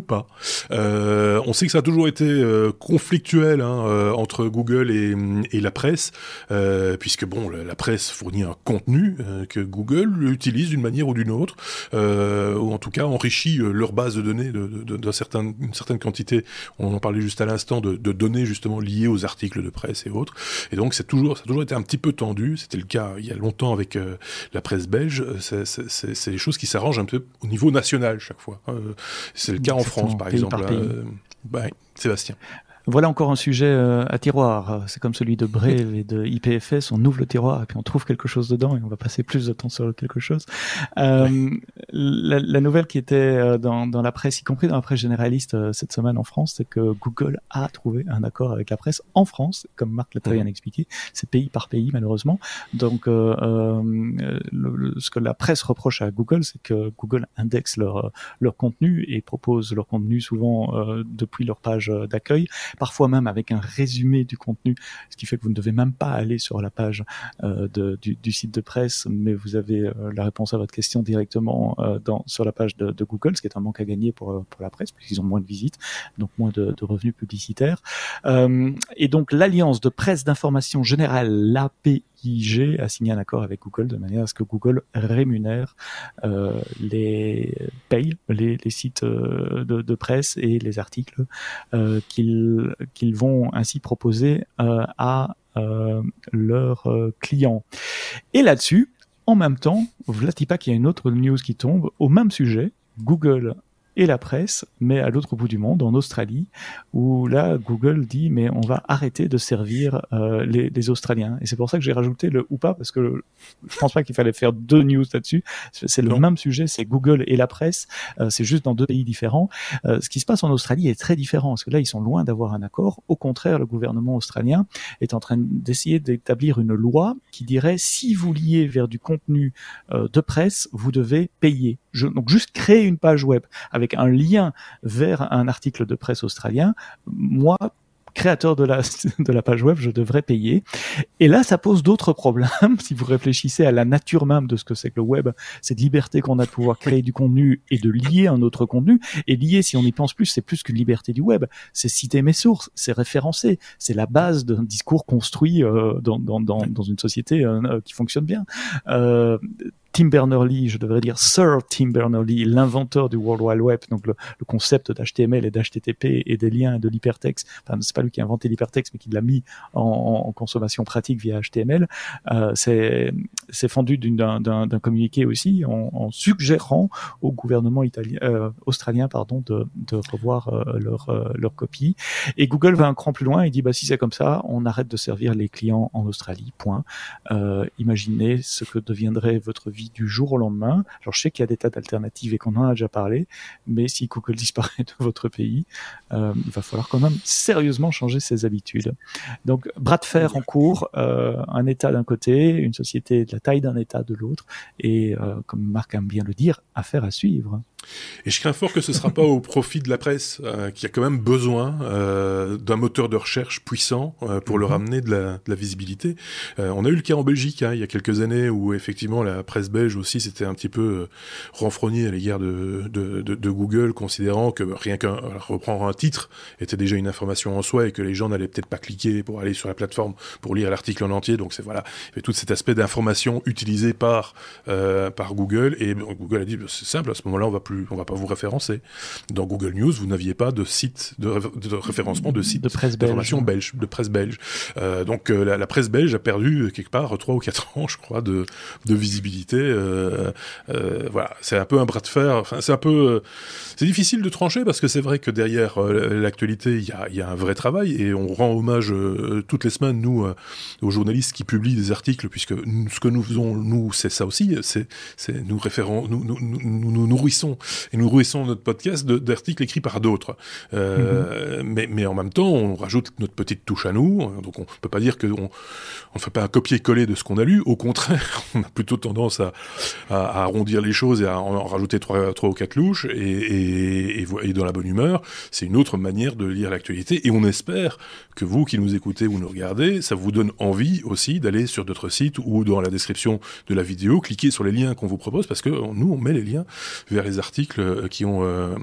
pas. Euh, on sait que ça a toujours été euh, conflictuel hein, euh, entre Google et, la presse, puisque bon, la, presse fournit un contenu que Google utilise d'une manière ou d'une autre, ou en tout cas enrichit leur base de données d'une certaine quantité. On en parlait juste à l'instant de, données justement liées aux articles de presse et autres. Et donc c'est toujours, ça a toujours été un petit peu tendu. C'était le cas il y a longtemps avec la presse belge. C'est des choses qui s'arrangent un peu au niveau national chaque fois. c'est le cas en France, par exemple. Euh, bah, Sébastien. Voilà encore un sujet euh, à tiroir. C'est comme celui de Brave et de IPFS. On ouvre le tiroir et puis on trouve quelque chose dedans et on va passer plus de temps sur quelque chose. Euh, la, la, nouvelle qui était euh, dans, dans, la presse, y compris dans la presse généraliste euh, cette semaine en France, c'est que Google a trouvé un accord avec la presse en France, comme Marc l'a très bien expliqué. C'est pays par pays malheureusement. Donc euh, le, ce que la presse reproche à Google, c'est que Google indexe leur leur contenu et propose leur contenu souvent depuis leur page d'accueil parfois même avec un résumé du contenu, ce qui fait que vous ne devez même pas aller sur la page euh, du, site de presse, mais vous avez euh, la réponse à votre question directement euh, sur la page de, Google, ce qui est un manque à gagner pour, pour la presse, puisqu'ils ont moins de visites, donc moins de, de revenus publicitaires. Et donc l'Alliance de presse d'information générale, l'API, IG a signé un accord avec Google de manière à ce que Google rémunère euh, les paye les, sites euh, de, presse et les articles euh, qu'ils qu'ils vont ainsi proposer à leurs clients. Et là-dessus, en même temps, pas qu'il y a une autre news qui tombe au même sujet. Google et la presse, mais à l'autre bout du monde, en Australie, où là, Google dit, mais on va arrêter de servir euh, les, les, Australiens. Et c'est pour ça que j'ai rajouté le ou pas, parce que je pense pas qu'il fallait faire deux news là-dessus. C'est le même sujet, c'est Google et la presse. Euh, c'est juste dans deux pays différents. Euh, ce qui se passe en Australie est très différent, parce que là, ils sont loin d'avoir un accord. Au contraire, le gouvernement australien est en train d'essayer d'établir une loi qui dirait, si vous liez vers du contenu euh, de presse, vous devez payer. Donc juste créer une page web avec avec un lien vers un article de presse australien, moi, créateur de la, de la page web, je devrais payer. Et là, ça pose d'autres problèmes. si vous réfléchissez à la nature même de ce que c'est que le web, cette liberté qu'on a de pouvoir créer du contenu et de lier un autre contenu. Et lier, si on y pense plus, c'est plus qu'une liberté du web. C'est citer mes sources, c'est référencer. C'est la base d'un discours construit euh, dans, dans, dans, dans, une société euh, qui fonctionne bien. Euh, Tim Berners-Lee, je devrais dire Sir Tim Berners-Lee, l'inventeur du World Wide Web, donc le, concept d'HTML et d'HTTP et des liens et de l'hypertexte. Enfin, c'est pas lui qui a inventé l'hypertexte, mais qui l'a mis en, consommation pratique via HTML. Euh, c'est fendu d'un communiqué aussi en, en, suggérant au gouvernement italien, euh, australien, pardon, de, de revoir euh, leur, euh, leur copie. Et Google va un cran plus loin. Il dit bah si c'est comme ça, on arrête de servir les clients en Australie. Point. Euh, imaginez ce que deviendrait votre vie du jour au lendemain. Alors je sais qu'il y a des tas d'alternatives et qu'on en a déjà parlé, mais si Google disparaît de votre pays, euh, il va falloir quand même sérieusement changer ses habitudes. Donc bras de fer en cours, euh, un État d'un côté, une société de la taille d'un État de l'autre, et euh, comme Marc aime bien le dire, affaire à suivre. Et je crains fort que ce ne sera pas au profit de la presse, euh, qui a quand même besoin euh, d'un moteur de recherche puissant euh, pour leur mhm. amener de la, de la visibilité. Euh, on a eu le cas en Belgique hein, il y a quelques années où effectivement la presse belge aussi s'était un petit peu euh, renfrognée à l'égard de, de, de, de, Google, considérant que rien qu'un reprendre un titre était déjà une information en soi et que les gens n'allaient peut-être pas cliquer pour aller sur la plateforme pour lire l'article en entier. Donc c'est voilà, il y tout cet aspect d'information utilisé par par Google et Google a dit c'est simple à ce moment-là on va plus on va pas vous référencer. Dans Google News, vous n'aviez pas de site de, référencement de site de presse belge, belge, de presse belge. Euh, donc euh, la, presse belge a perdu quelque part trois ou quatre ans, je crois, de, de visibilité. Euh, voilà, c'est un peu un bras de fer. Enfin, c'est un peu, c'est difficile de trancher parce que c'est vrai que derrière l'actualité, il y a, y a, un vrai travail et on rend hommage toutes les semaines nous aux journalistes qui publient des articles, puisque ce que nous faisons nous, c'est ça aussi, c'est nous référons, nous, nous, nous, nous, nourrissons et nous nourrissons notre podcast d'articles écrits par d'autres. Euh, mhm. mais, mais en même temps, on rajoute notre petite touche à nous. Donc on peut pas dire que on, on fait pas un copier-coller de ce qu'on a lu. Au contraire, on a plutôt tendance à, arrondir les choses et à en rajouter trois, ou quatre louches et, et, dans la bonne humeur. C'est une autre manière de lire l'actualité et on espère que vous qui nous écoutez ou nous regardez, ça vous donne envie aussi d'aller sur d'autres sites ou dans la description de la vidéo, cliquer sur les liens qu'on vous propose parce que nous on met les liens vers les articles euh, qui ont euh,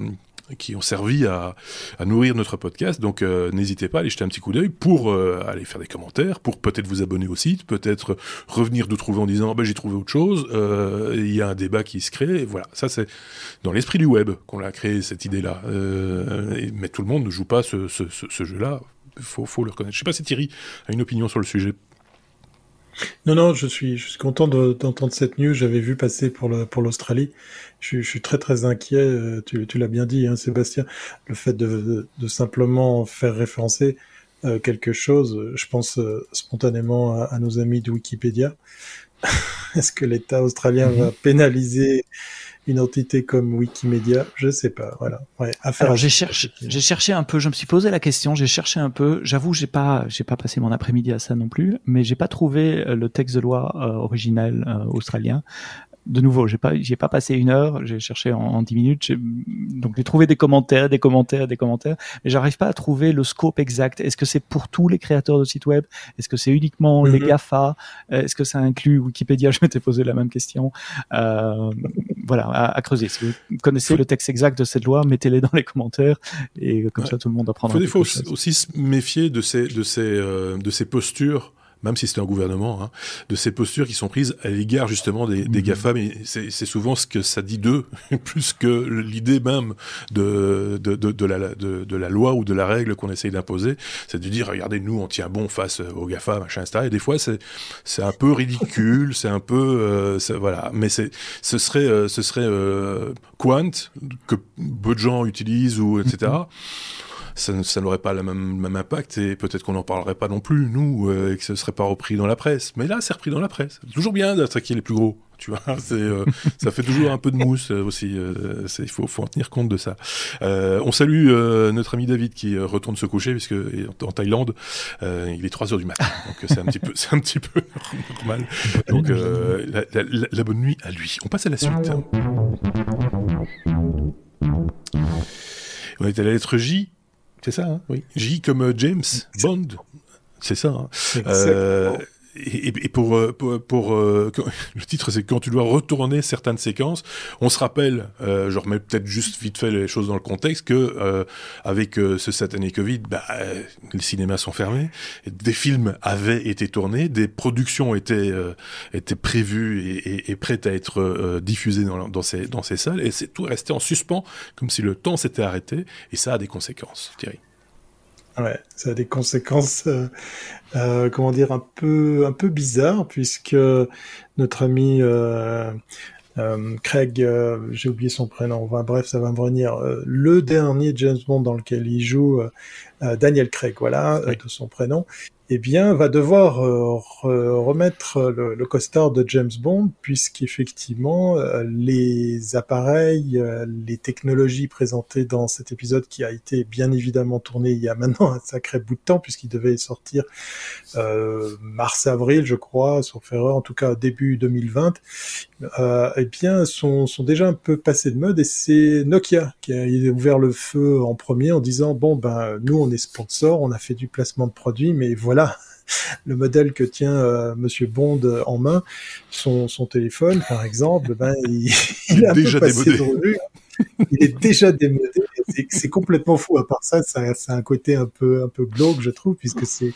qui ont servi à, nourrir notre podcast. Donc euh, n'hésitez pas à aller jeter un petit coup d'œil pour aller faire des commentaires, pour peut-être vous abonner au site, peut-être revenir nous trouver en disant ah ben, j'ai trouvé autre chose. Il y a un débat qui se crée. Voilà, ça c'est dans l'esprit du web qu'on a créé cette idée-là. mais tout le monde ne joue pas ce, jeu-là. Il faut, faut le reconnaître. Je sais pas si Thierry a une opinion sur le sujet. Non, non, je suis, je suis content d'entendre cette news. J'avais vu passer pour le, pour l'Australie. Je, je, suis très, très inquiet. Euh, tu, tu l'as bien dit, hein, Sébastien. Le fait de, de, simplement faire référencer euh, quelque chose, je pense euh, spontanément à, nos amis de Wikipédia. Est-ce que l'État australien va mm-hmm. pénaliser une entité comme Wikimedia, je sais pas. Voilà. Ouais, Alors j'ai cherché, j'ai cherché un peu. Je me suis posé la question. J'ai cherché un peu. J'avoue, j'ai pas, j'ai pas passé mon après-midi à ça non plus. Mais j'ai pas trouvé euh, le texte de loi euh, original euh, australien de nouveau, j'ai pas, j'ai pas passé une heure, j'ai cherché en, dix minutes, donc j'ai trouvé des commentaires, des commentaires, des commentaires, mais j'arrive pas à trouver le scope exact. Est-ce que c'est pour tous les créateurs de sites web? Est-ce que c'est uniquement les mhm. Gafa? Est-ce que ça inclut Wikipédia? Je m'étais posé la même question. Euh, voilà, à, creuser. Si vous connaissez le texte exact de cette loi, mettez-les dans les commentaires et comme ça tout le monde apprendra. Il faut aussi se méfier de ces de ces euh, de ces postures même si c'est un gouvernement, hein, de ces postures qui sont prises à l'égard justement des, des mhm. GAFA, mais c'est souvent ce que ça dit d'eux, plus que l'idée même de, de, de, de, la, de, de la loi ou de la règle qu'on essaye d'imposer, c'est de dire, regardez, nous, on tient bon face aux GAFA, machin, etc. Et des fois, c'est un peu ridicule, c'est un peu... Euh, voilà, mais ce serait, euh, ce serait euh, Quant, que peu de gens utilisent, ou etc ça, n'aurait pas le même, même impact et peut-être qu'on n'en parlerait pas non plus, nous, euh, et que ce serait pas repris dans la presse. Mais là, c'est repris dans la presse. Toujours bien d'attaquer les plus gros. Tu vois, euh, ça fait toujours un peu de mousse euh, aussi. il faut, faut en tenir compte de ça. on salue notre ami David qui retourne se coucher puisque en, Thaïlande, il est 3 heures du matin, donc c'est un petit peu, c'est un petit peu normal. Donc la, la, bonne nuit à lui. On passe à la suite. On est à la lettre J c'est ça, hein oui. J comme euh, James Bond. C'est ça. Hein euh, et, pour, euh, pour, pour euh, le titre, c'est quand tu dois retourner certaines séquences. On se rappelle, euh, je remets peut-être juste vite fait les choses dans le contexte, que euh, avec ce satané Covid, bah, les cinémas sont fermés, des films avaient été tournés, des productions étaient étaient prévues et, et, et prêtes à être diffusées dans, dans, ces dans ces salles, et c'est tout resté en suspens, comme si le temps s'était arrêté, et ça a des conséquences, Thierry. Ouais, ça a des conséquences, euh, euh, comment dire, un peu, un peu bizarres, puisque notre ami euh, euh Craig, euh, j'ai oublié son prénom, enfin, bref, ça va me revenir, le dernier James Bond dans lequel il joue, Daniel Craig, voilà, de son prénom, eh bien, va devoir euh, remettre le, le, costard de James Bond, puisqu'effectivement, euh, les appareils, euh, les technologies présentées dans cet épisode qui a été bien évidemment tourné il y a maintenant un sacré bout de temps, puisqu'il devait sortir mars-avril, je crois, sauf erreur, en tout cas début 2020, eh bien, sont, sont déjà un peu passés de mode, et c'est Nokia qui a ouvert le feu en premier en disant, bon, ben, nous, on est sponsor, on a fait du placement de produits, mais voilà, voilà le modèle que tient euh, Monsieur Bond en main, son, son téléphone par exemple, ben, il, il, déjà il est déjà démodé. C'est complètement fou. À part ça, ça, ça a un côté un peu un peu glauque, je trouve, puisque c'est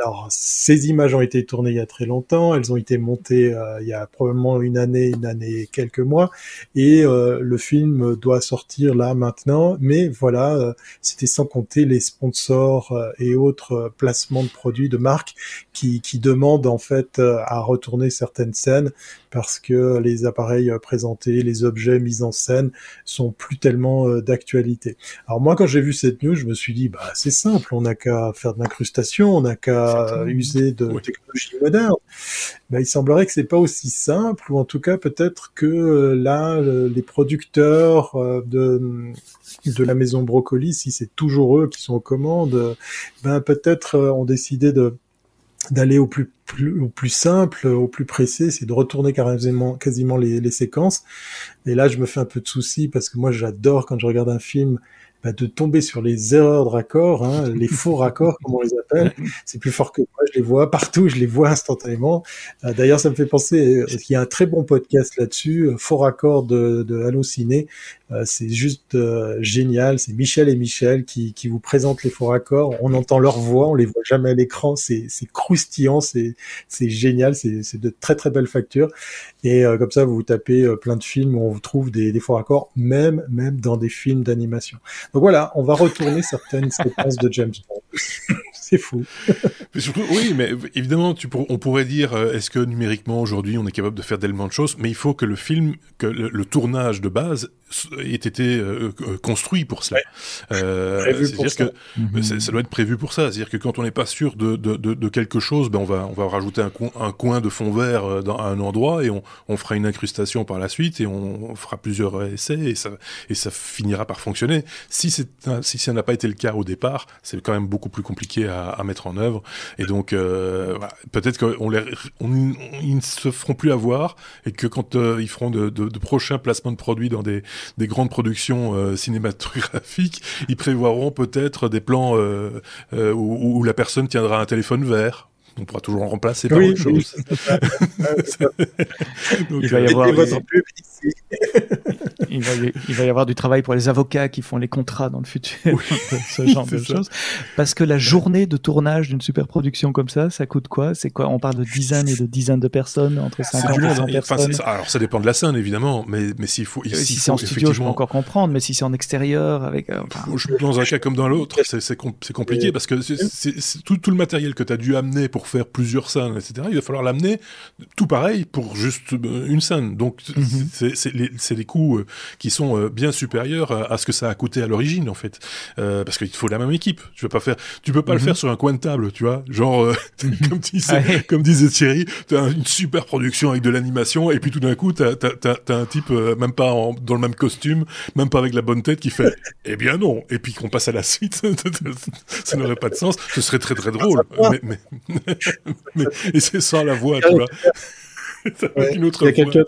alors, ces images ont été tournées il y a très longtemps, elles ont été montées euh, il y a probablement une année, une année, quelques mois, et euh, le film doit sortir là maintenant. Mais voilà, euh, c'était sans compter les sponsors et autres placements de produits de marques qui, qui demandent en fait à retourner certaines scènes parce que les appareils présentés, les objets mis en scène sont plus tellement d'actualité. Alors moi, quand j'ai vu cette news, je me suis dit, bah c'est simple, on n'a qu'à faire de l'incrustation, on n'a qu'à user de technologies modernes. Ben, il semblerait que c'est pas aussi simple, ou en tout cas peut-être que euh, là, les producteurs euh, de de la maison Brocoli, si c'est toujours eux qui sont aux commandes, ben peut-être euh, ont décidé de d'aller au plus, plus, au plus simple, au plus pressé, c'est de retourner quasiment, quasiment les, les séquences. Et là, je me fais un peu de soucis parce que moi, j'adore quand je regarde un film bah, de tomber sur les erreurs de raccord, hein, les faux raccords, comme on les appelle. C'est plus fort que moi, je les vois partout, je les vois instantanément. Euh, d'ailleurs, ça me fait penser, qu'il y a un très bon podcast là-dessus, euh, Faux raccords de, de. Euh, c'est juste génial. C'est Michel et Michel qui, qui vous présentent les faux raccords. On entend leur voix, on les voit jamais à l'écran. C'est, croustillant, c'est, c'est génial. C'est, c'est de très très belles factures. Et comme ça, vous vous tapez plein de films où on vous trouve des, des faux raccords, même même dans des films d'animation. Donc voilà, on va retourner certaines séquences de James Bond. c'est fou. oui, mais évidemment, tu on pourrait dire, euh, est-ce que numériquement aujourd'hui on est capable de faire tellement de choses? Mais il faut que le film, que le, tournage de base ait été euh, euh, construit pour cela. C'est-à-dire que ça doit être prévu pour ça. C'est-à-dire que quand on n'est pas sûr de, de, de, quelque chose, ben on va on va rajouter un, coin, un coin de fond vert dans, à un endroit et on, on fera une incrustation par la suite et on, fera plusieurs essais et ça et ça finira par fonctionner. Si si ça n'a pas été le cas au départ, c'est quand même beaucoup plus compliqué à mettre en œuvre. Et donc, euh, peut-être qu'on les, ils ne se feront plus avoir et que quand euh, ils feront de, prochains placements de produits dans des, des grandes productions euh, cinématographiques, ils prévoiront peut-être des plans où, la personne tiendra un téléphone vert on pourra toujours en remplacer par autre chose. il va y avoir il, va y... avoir du travail pour les avocats qui font les contrats dans le futur, ce genre de choses. Parce que la journée de tournage d'une super production comme ça, ça coûte quoi? C'est quoi? On parle de dizaines et de dizaines de personnes, entre 50 et 100 personnes. alors ça dépend de la scène évidemment, mais mais s'il faut, si c'est en studio, je peux encore comprendre, mais si c'est en extérieur, avec euh, dans un cas comme dans l'autre, c'est compliqué parce que c'est tout, tout le matériel que tu as dû amener pour faire plusieurs scènes, etc. Il va falloir l'amener tout pareil pour juste euh, une scène. Donc mhm. c'est des coûts euh, qui sont euh, bien supérieurs à ce que ça a coûté à l'origine en fait, parce qu'il faut la même équipe. Tu peux pas faire, tu peux pas le mhm. faire sur un coin de table, tu vois, genre comme, disait, comme disait Thierry, t'as une super production avec de l'animation et puis tout d'un coup t'as as, un type même pas dans le même costume, même pas avec la bonne tête qui fait, eh bien non, et puis qu'on passe à la suite, ça n'aurait pas de sens. Ce serait très très drôle, mais, mais et c'est ça la voix, tu vois. une autre Il y a quelqu'un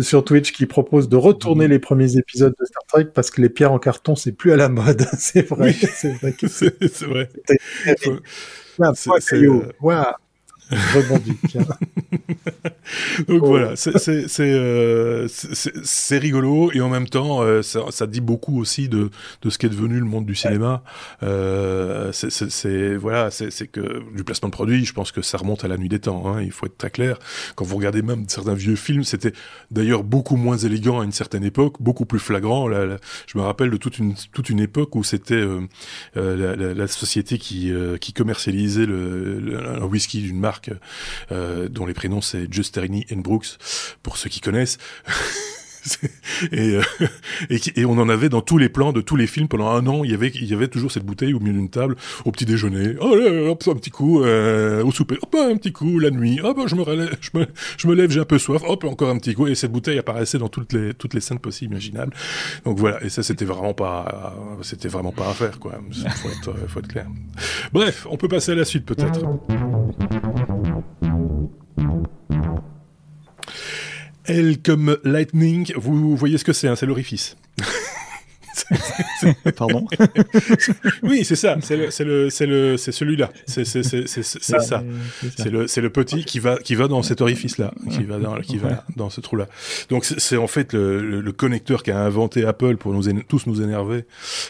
sur Twitch qui propose de retourner les premiers épisodes de Star Trek parce que les pierres en carton c'est plus à la mode. c'est vrai. C'est vrai. C'est vrai. C'est vrai. Rebondis. Donc voilà, euh, c'est rigolo et en même temps, euh, ça, ça, dit beaucoup aussi de, de ce qu'est devenu le monde du cinéma. Euh, c'est voilà, c'est que du placement de produits, je pense que ça remonte à la nuit des temps. Hein, il faut être très clair. Quand vous regardez même certains vieux films, c'était d'ailleurs beaucoup moins élégant à une certaine époque, beaucoup plus flagrant. je me rappelle de toute une toute une époque où c'était la, la, société qui qui commercialisait le, le, whisky d'une marque dont les prénoms c'est Just et Brooks, pour ceux qui connaissent. et, euh, et, on en avait dans tous les plans de tous les films pendant un an. Il y avait, toujours cette bouteille au milieu d'une table, au petit déjeuner. Oh, hop, un petit coup, euh, au souper. Hop, un petit coup, la nuit. Hop, je me relève, je me, lève, j'ai un peu soif. Hop, encore un petit coup. Et cette bouteille apparaissait dans toutes les, scènes possibles, imaginables. Donc voilà. Et ça, c'était vraiment pas, c'était vraiment pas à faire, quoi. Faut être, faut être clair. Bref, on peut passer à la suite, peut-être. L comme lightning, vous voyez ce que c'est, hein, c'est l'orifice. Pardon. oui, c'est ça. C'est le, c'est le, c'est le, c'est celui-là. C'est, c'est, c'est, c'est, c'est ça. C'est le, c'est le petit qui va, qui va dans cet orifice-là, qui va dans, qui va dans ce trou-là. Donc c'est en fait le, le, connecteur qu'a inventé Apple pour nous tous nous énerver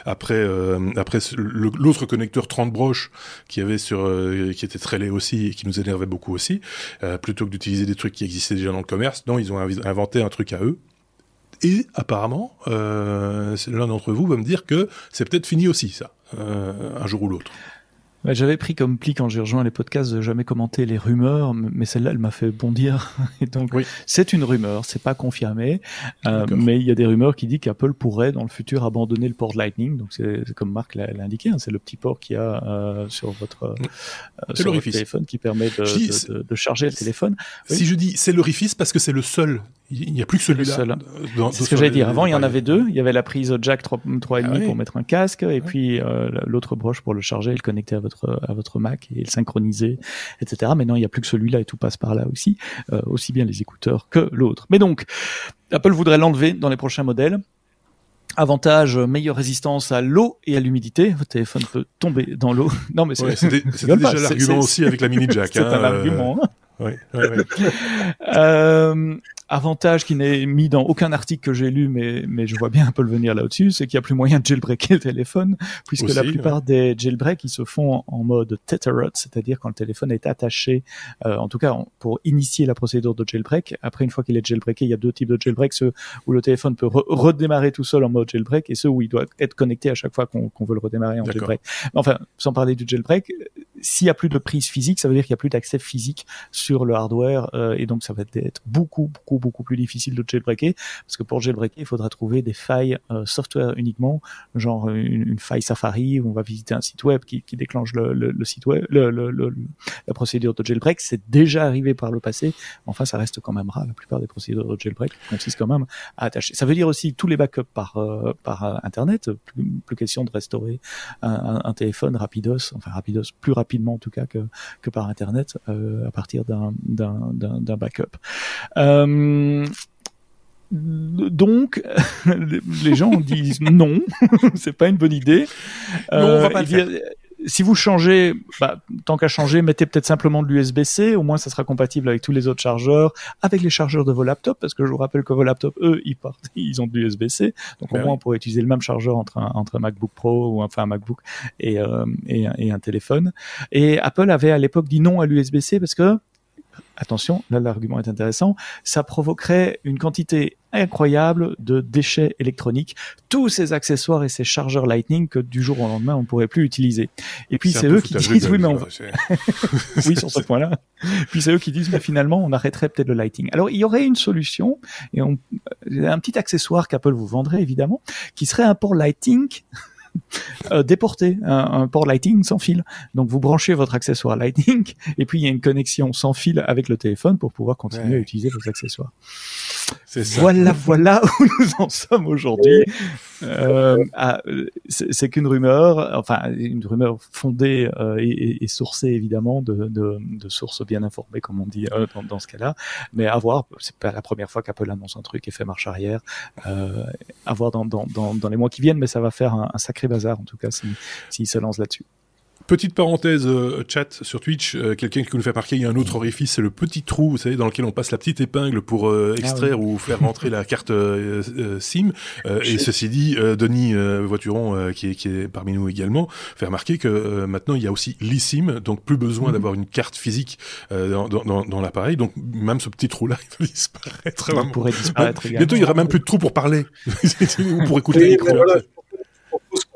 après, euh, après l'autre connecteur 30 broches qui avait sur, euh, qui était très laid aussi et qui nous énervait beaucoup aussi. Euh, plutôt que d'utiliser des trucs qui existaient déjà dans le commerce, non, ils ont inventé un truc à eux et apparemment, euh, l'un d'entre vous va me dire que c'est peut-être fini aussi, ça, euh, un jour ou l'autre. Bah, j'avais pris comme pli quand j'ai rejoint les podcasts de jamais commenter les rumeurs, mais celle-là, elle m'a fait bondir. Et donc, c'est une rumeur, c'est pas confirmé, euh, mais il y a des rumeurs qui disent qu'Apple pourrait dans le futur abandonner le port Lightning. Donc, c'est comme Marc l'a indiqué, hein, c'est le petit port qu'il y a euh, sur votre, euh, sur votre téléphone qui permet de, de, de, charger le téléphone. Si je dis c'est l'orifice parce que c'est le seul il n'y a plus que celui-là. C'est ce que j'allais dire. Avant, il y en avait deux. Il y avait la prise jack 3,5 ah pour mettre un casque et puis euh, l'autre broche pour le charger et le connecter à votre, à votre Mac et le synchroniser, etc. Maintenant, il n'y a plus que celui-là et tout passe par là aussi. Euh, aussi bien les écouteurs que l'autre. Mais donc, Apple voudrait l'enlever dans les prochains modèles. Avantage, meilleure résistance à l'eau et à l'humidité. Votre téléphone peut tomber dans l'eau. Non, mais c'est déjà l'argument aussi avec la mini jack. c'est un hein, argument. Euh... Oui, oui, oui. euh, avantage qui n'est mis dans aucun article que j'ai lu, mais, mais je vois bien un peu le venir là-dessus, c'est qu'il n'y a plus moyen de jailbreaker le téléphone, puisque la plupart des jailbreaks, ils se font en mode tethered, c'est-à-dire quand le téléphone est attaché, euh, en tout cas pour initier la procédure de jailbreak. Après, une fois qu'il est jailbreaké, il y a deux types de jailbreak, ceux où le téléphone peut redémarrer tout seul en mode jailbreak et ceux où il doit être connecté à chaque fois qu'on veut le redémarrer en jailbreak. Enfin, sans parler du jailbreak, s'il y a plus de prise physique, ça veut dire qu'il y a plus d'accès physique sur le hardware euh, et donc ça va être beaucoup beaucoup beaucoup plus difficile de jailbreaker parce que pour jailbreaker, il faudra trouver des failles euh, software uniquement, genre une, faille Safari où on va visiter un site web qui, qui déclenche le, le, site web, le, la procédure de jailbreak. C'est déjà arrivé par le passé. Enfin, ça reste quand même rare. La plupart des procédures de jailbreak consistent quand même à attacher. Ça veut dire aussi tous les backups par euh, par internet. Plus, plus, question de restaurer un, un, téléphone rapidos, enfin rapidos plus rapide rapidement en tout cas que, que par internet euh, à partir d'un d'un backup. Euh, donc, les gens disent non, c'est pas une bonne idée. Non, on va euh, pas le faire si vous changez, bah, tant qu'à changer, mettez peut-être simplement de l'USB-C. Au moins, ça sera compatible avec tous les autres chargeurs, avec les chargeurs de vos laptops, parce que je vous rappelle que vos laptops, eux, ils partent, ils ont de l'USB-C. Donc, au ben moins, on pourrait utiliser le même chargeur entre un, entre un MacBook Pro ou enfin un MacBook et, euh, et, et un téléphone. Et Apple avait à l'époque dit non à l'USB-C parce que attention, là l'argument est intéressant, ça provoquerait une quantité incroyable de déchets électroniques, tous ces accessoires et ces chargeurs Lightning que du jour au lendemain on ne pourrait plus utiliser. Et puis c'est eux qui disent oui mais on va... oui sur ce point-là. Puis c'est eux qui disent mais finalement on arrêterait peut-être le Lightning. Alors il y aurait une solution et on... un petit accessoire qu'Apple vous vendrait évidemment qui serait un port Lightning euh, déporter un, port Lightning sans fil. Donc vous branchez votre accessoire Lightning et puis il y a une connexion sans fil avec le téléphone pour pouvoir continuer à utiliser vos accessoires. Voilà, voilà où nous en sommes aujourd'hui. Euh, ah, c'est qu'une rumeur, enfin une rumeur fondée euh, et, et, sourcée évidemment de, de, de, sources bien informées, comme on dit euh, dans, dans, ce cas-là. Mais à voir, c'est pas la première fois qu'Apple annonce un truc et fait marche arrière. Euh, à voir dans, dans, dans, les mois qui viennent, mais ça va faire un, un sacré bazar en tout cas s'il si, se lance là-dessus. Petite parenthèse euh, chat sur Twitch, euh, quelqu'un qui nous fait remarquer, il y a un autre orifice, c'est le petit trou, vous savez, dans lequel on passe la petite épingle pour euh, ah extraire ou faire rentrer la carte SIM. et ceci dit, Denis Voituron, qui est, qui, est, parmi nous également, fait remarquer que maintenant il y a aussi l'eSIM, donc plus besoin mhm. d'avoir une carte physique dans, dans, dans l'appareil. Donc même ce petit trou-là, il va disparaître. Il pourrait disparaître. bientôt, il n'y aura même plus de trou pour parler ou pour écouter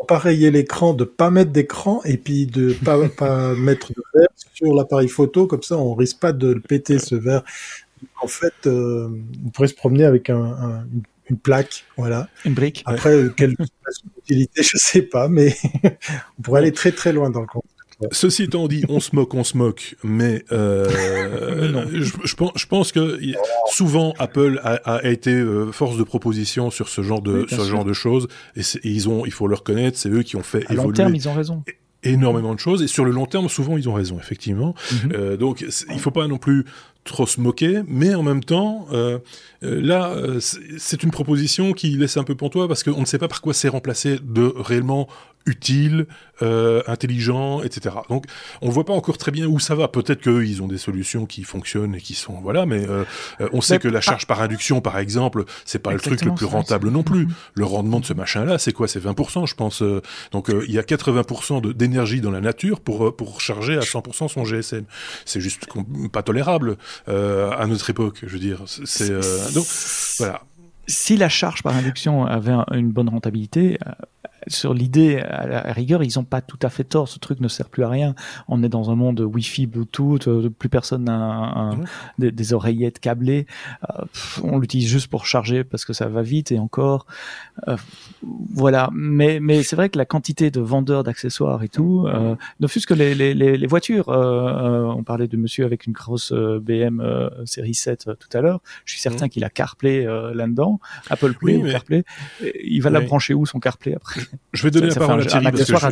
pareiller l'écran, de pas mettre d'écran et puis de pas, pas mettre de verre sur l'appareil photo, comme ça on risque pas de le péter ce verre. En fait, euh, on pourrait se promener avec un, une plaque, voilà. Une brique. Après, quelle utilité, je sais pas, mais on pourrait aller très très loin dans le compte. Ceci étant dit, on se moque, on se moque, mais euh, je, je, pense, je, pense, que souvent Apple a, a été euh, force de proposition sur ce genre de, sur ce genre de choses, et, et, ils ont, il faut le reconnaître, c'est eux qui ont fait à évoluer. long terme, ils ont raison énormément de choses et sur le long terme souvent ils ont raison effectivement mm -hmm. euh, donc il faut pas non plus trop se moquer, mais en même temps, euh, là, c'est une proposition qui laisse un peu toi parce qu'on ne sait pas par quoi c'est remplacé de réellement utile, euh, intelligent, etc. Donc, on voit pas encore très bien où ça va. Peut-être qu'eux, ils ont des solutions qui fonctionnent et qui sont voilà, mais euh, euh on sait que la charge par induction, par exemple, c'est pas le truc le plus rentable non plus. Le rendement de ce machin-là, c'est quoi? C'est 20%, je pense. Euh, donc, euh, il y a 80% d'énergie dans la nature pour pour charger à 100% son GSM. C'est juste pas tolérable à notre époque. Je veux dire, c'est donc voilà si la charge par induction avait une bonne rentabilité, sur l'idée, à la rigueur, ils ont pas tout à fait tort. Ce truc ne sert plus à rien. On est dans un monde Wi-Fi, Bluetooth, euh, plus personne n'a des, oreillettes câblées. Euh, on l'utilise juste pour charger parce que ça va vite et encore. Euh, voilà. Mais, mais c'est vrai que la quantité de vendeurs d'accessoires et tout, ne fût-ce que les, les, les, voitures. on parlait de monsieur avec une grosse BM série 7 tout à l'heure. Je suis certain qu'il a CarPlay là-dedans. Apple Play CarPlay. Il va la brancher où son CarPlay après? Je vais donner la parole à Thierry. Un accessoire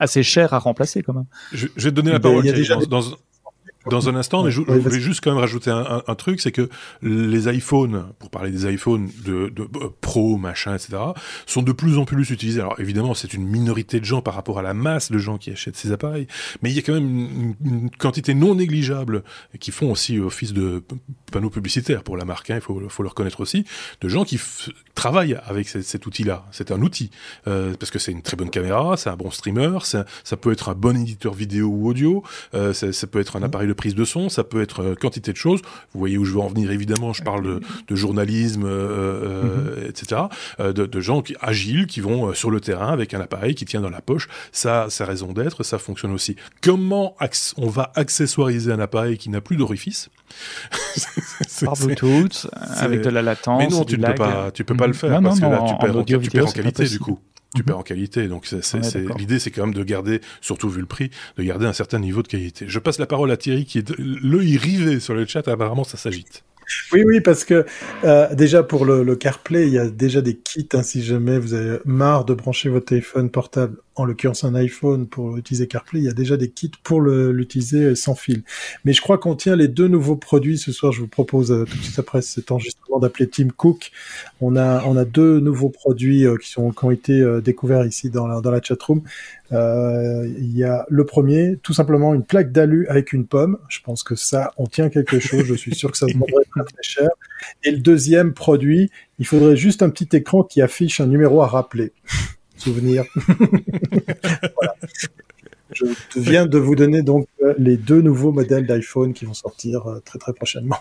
assez, cher à remplacer quand même. Je, vais donner la parole à Thierry dans, dans un instant, mais je, voulais juste quand même rajouter un, un, truc, c'est que les iPhones, pour parler des iPhones de, de, euh, pro, machin, etc., sont de plus en plus utilisés. Alors évidemment, c'est une minorité de gens par rapport à la masse de gens qui achètent ces appareils, mais il y a quand même une, une quantité non négligeable qui font aussi office de panneaux publicitaires pour la marque. Hein, il faut, faut le reconnaître aussi, de gens qui travaillent avec cet outil-là. C'est un outil euh, parce que c'est une très bonne caméra, c'est un bon streamer, ça, peut être un bon éditeur vidéo ou audio, euh, ça, ça peut être un mmh. appareil de prise de son, ça peut être euh, quantité de choses. Vous voyez où je veux en venir, évidemment. Je parle de, de journalisme, euh, euh mhm. etc. De, de, gens qui, agiles qui vont sur le terrain avec un appareil qui tient dans la poche. Ça, sa raison d'être, ça fonctionne aussi. Comment on va accessoiriser un appareil qui n'a plus d'orifice? Par Bluetooth, avec de la latence. Mais non, tu ne peux pas, tu peux pas le faire parce que là, tu perds, en, tu perds en qualité du coup tu perds en qualité. Donc c'est, l'idée, c'est quand même de garder, surtout vu le prix, de garder un certain niveau de qualité. Je passe la parole à Thierry qui est l'œil rivé sur le chat. Apparemment, ça s'agite. Oui, oui, parce que euh, déjà pour le, le, CarPlay, il y a déjà des kits. Hein, si jamais vous avez marre de brancher votre téléphone portable en l'occurrence un iPhone pour utiliser CarPlay, il y a déjà des kits pour l'utiliser sans fil. Mais je crois qu'on tient les deux nouveaux produits ce soir. Je vous propose euh, tout de suite après cet enregistrement d'appeler Tim Cook. On a deux nouveaux produits euh, qui ont été euh, découverts ici dans la dans la chatroom. Euh, il y a le premier, tout simplement une plaque d'alu avec une pomme. Je pense que ça, on tient quelque chose. Je suis sûr que ça se demanderait très, très cher. Et le deuxième produit, il faudrait juste un petit écran qui affiche un numéro à rappeler souvenir. Je viens de vous donner donc les deux nouveaux modèles d'iPhone qui vont sortir très très prochainement.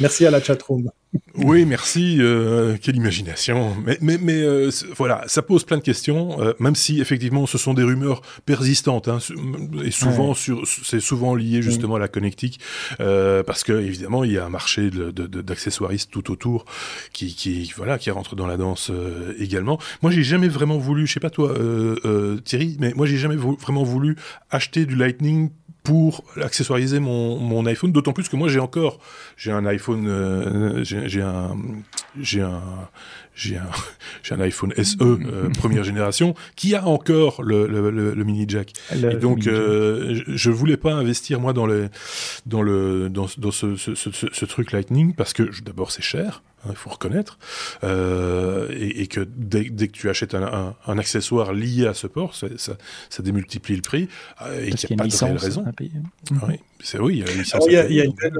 Merci à la chatroom. Oui, merci. Euh, quelle imagination. Mais, mais, mais euh, voilà, ça pose plein de questions, euh, même si effectivement ce sont des rumeurs persistantes hein, et souvent sur, c'est souvent lié justement à la connectique, parce que évidemment il y a un marché d'accessoiristes tout autour qui, qui voilà qui rentre dans la danse également. Moi, j'ai jamais vraiment voulu, je sais pas toi, Thierry, mais moi j'ai jamais vraiment voulu acheter du Lightning pour accessoiriser mon, iPhone, d'autant plus que moi j'ai encore j'ai un iPhone euh, j'ai un j'ai un j'ai un j'ai un iPhone SE euh, première génération qui a encore le, le, le, mini jack. et donc euh, je voulais pas investir moi dans le dans le dans, dans ce, ce, ce, ce, truc Lightning parce que d'abord c'est cher il faut reconnaître, euh, et, et, que dès, dès, que tu achètes un, un, un, accessoire lié à ce port, ça, ça, ça démultiplie le prix, euh, et qu'il n'y a, pas de réelle raison. Oui, c'est oui, il y a, il y a, il y a une belle,